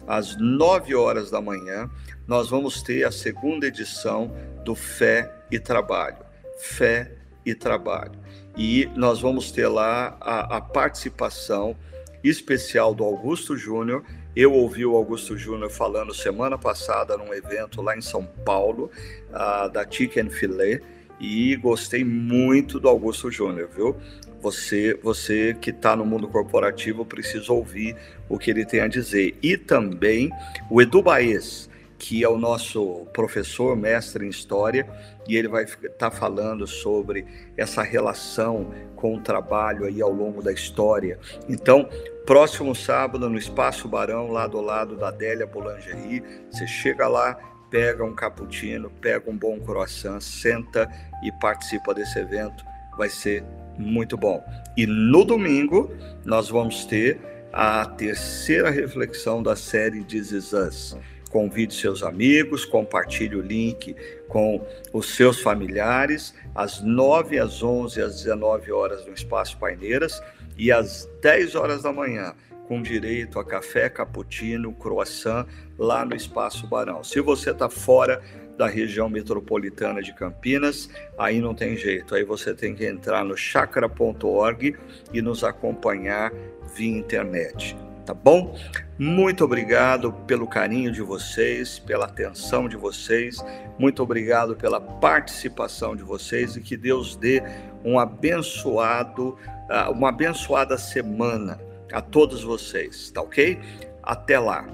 às 9 horas da manhã, nós vamos ter a segunda edição do Fé e Trabalho. Fé e Trabalho. E nós vamos ter lá a, a participação especial do Augusto Júnior eu ouvi o Augusto Júnior falando semana passada num evento lá em São Paulo, uh, da Chicken Filet, e gostei muito do Augusto Júnior, viu? Você, você que está no mundo corporativo precisa ouvir o que ele tem a dizer. E também o Edu Baez, que é o nosso professor, mestre em história, e ele vai estar tá falando sobre essa relação com o trabalho aí ao longo da história. Então, próximo sábado no Espaço Barão, lá do lado da Adélia Boulangerie, você chega lá, pega um cappuccino, pega um bom croissant, senta e participa desse evento. Vai ser muito bom. E no domingo nós vamos ter a terceira reflexão da série This Is Us Convide seus amigos, compartilhe o link com os seus familiares, às 9, às 11, às 19 horas no Espaço Paineiras e às 10 horas da manhã, com direito a café, cappuccino, croissant, lá no Espaço Barão. Se você está fora da região metropolitana de Campinas, aí não tem jeito, aí você tem que entrar no chakra.org e nos acompanhar via internet tá bom? Muito obrigado pelo carinho de vocês, pela atenção de vocês, muito obrigado pela participação de vocês e que Deus dê um abençoado, ah, uma abençoada semana a todos vocês, tá ok? Até lá.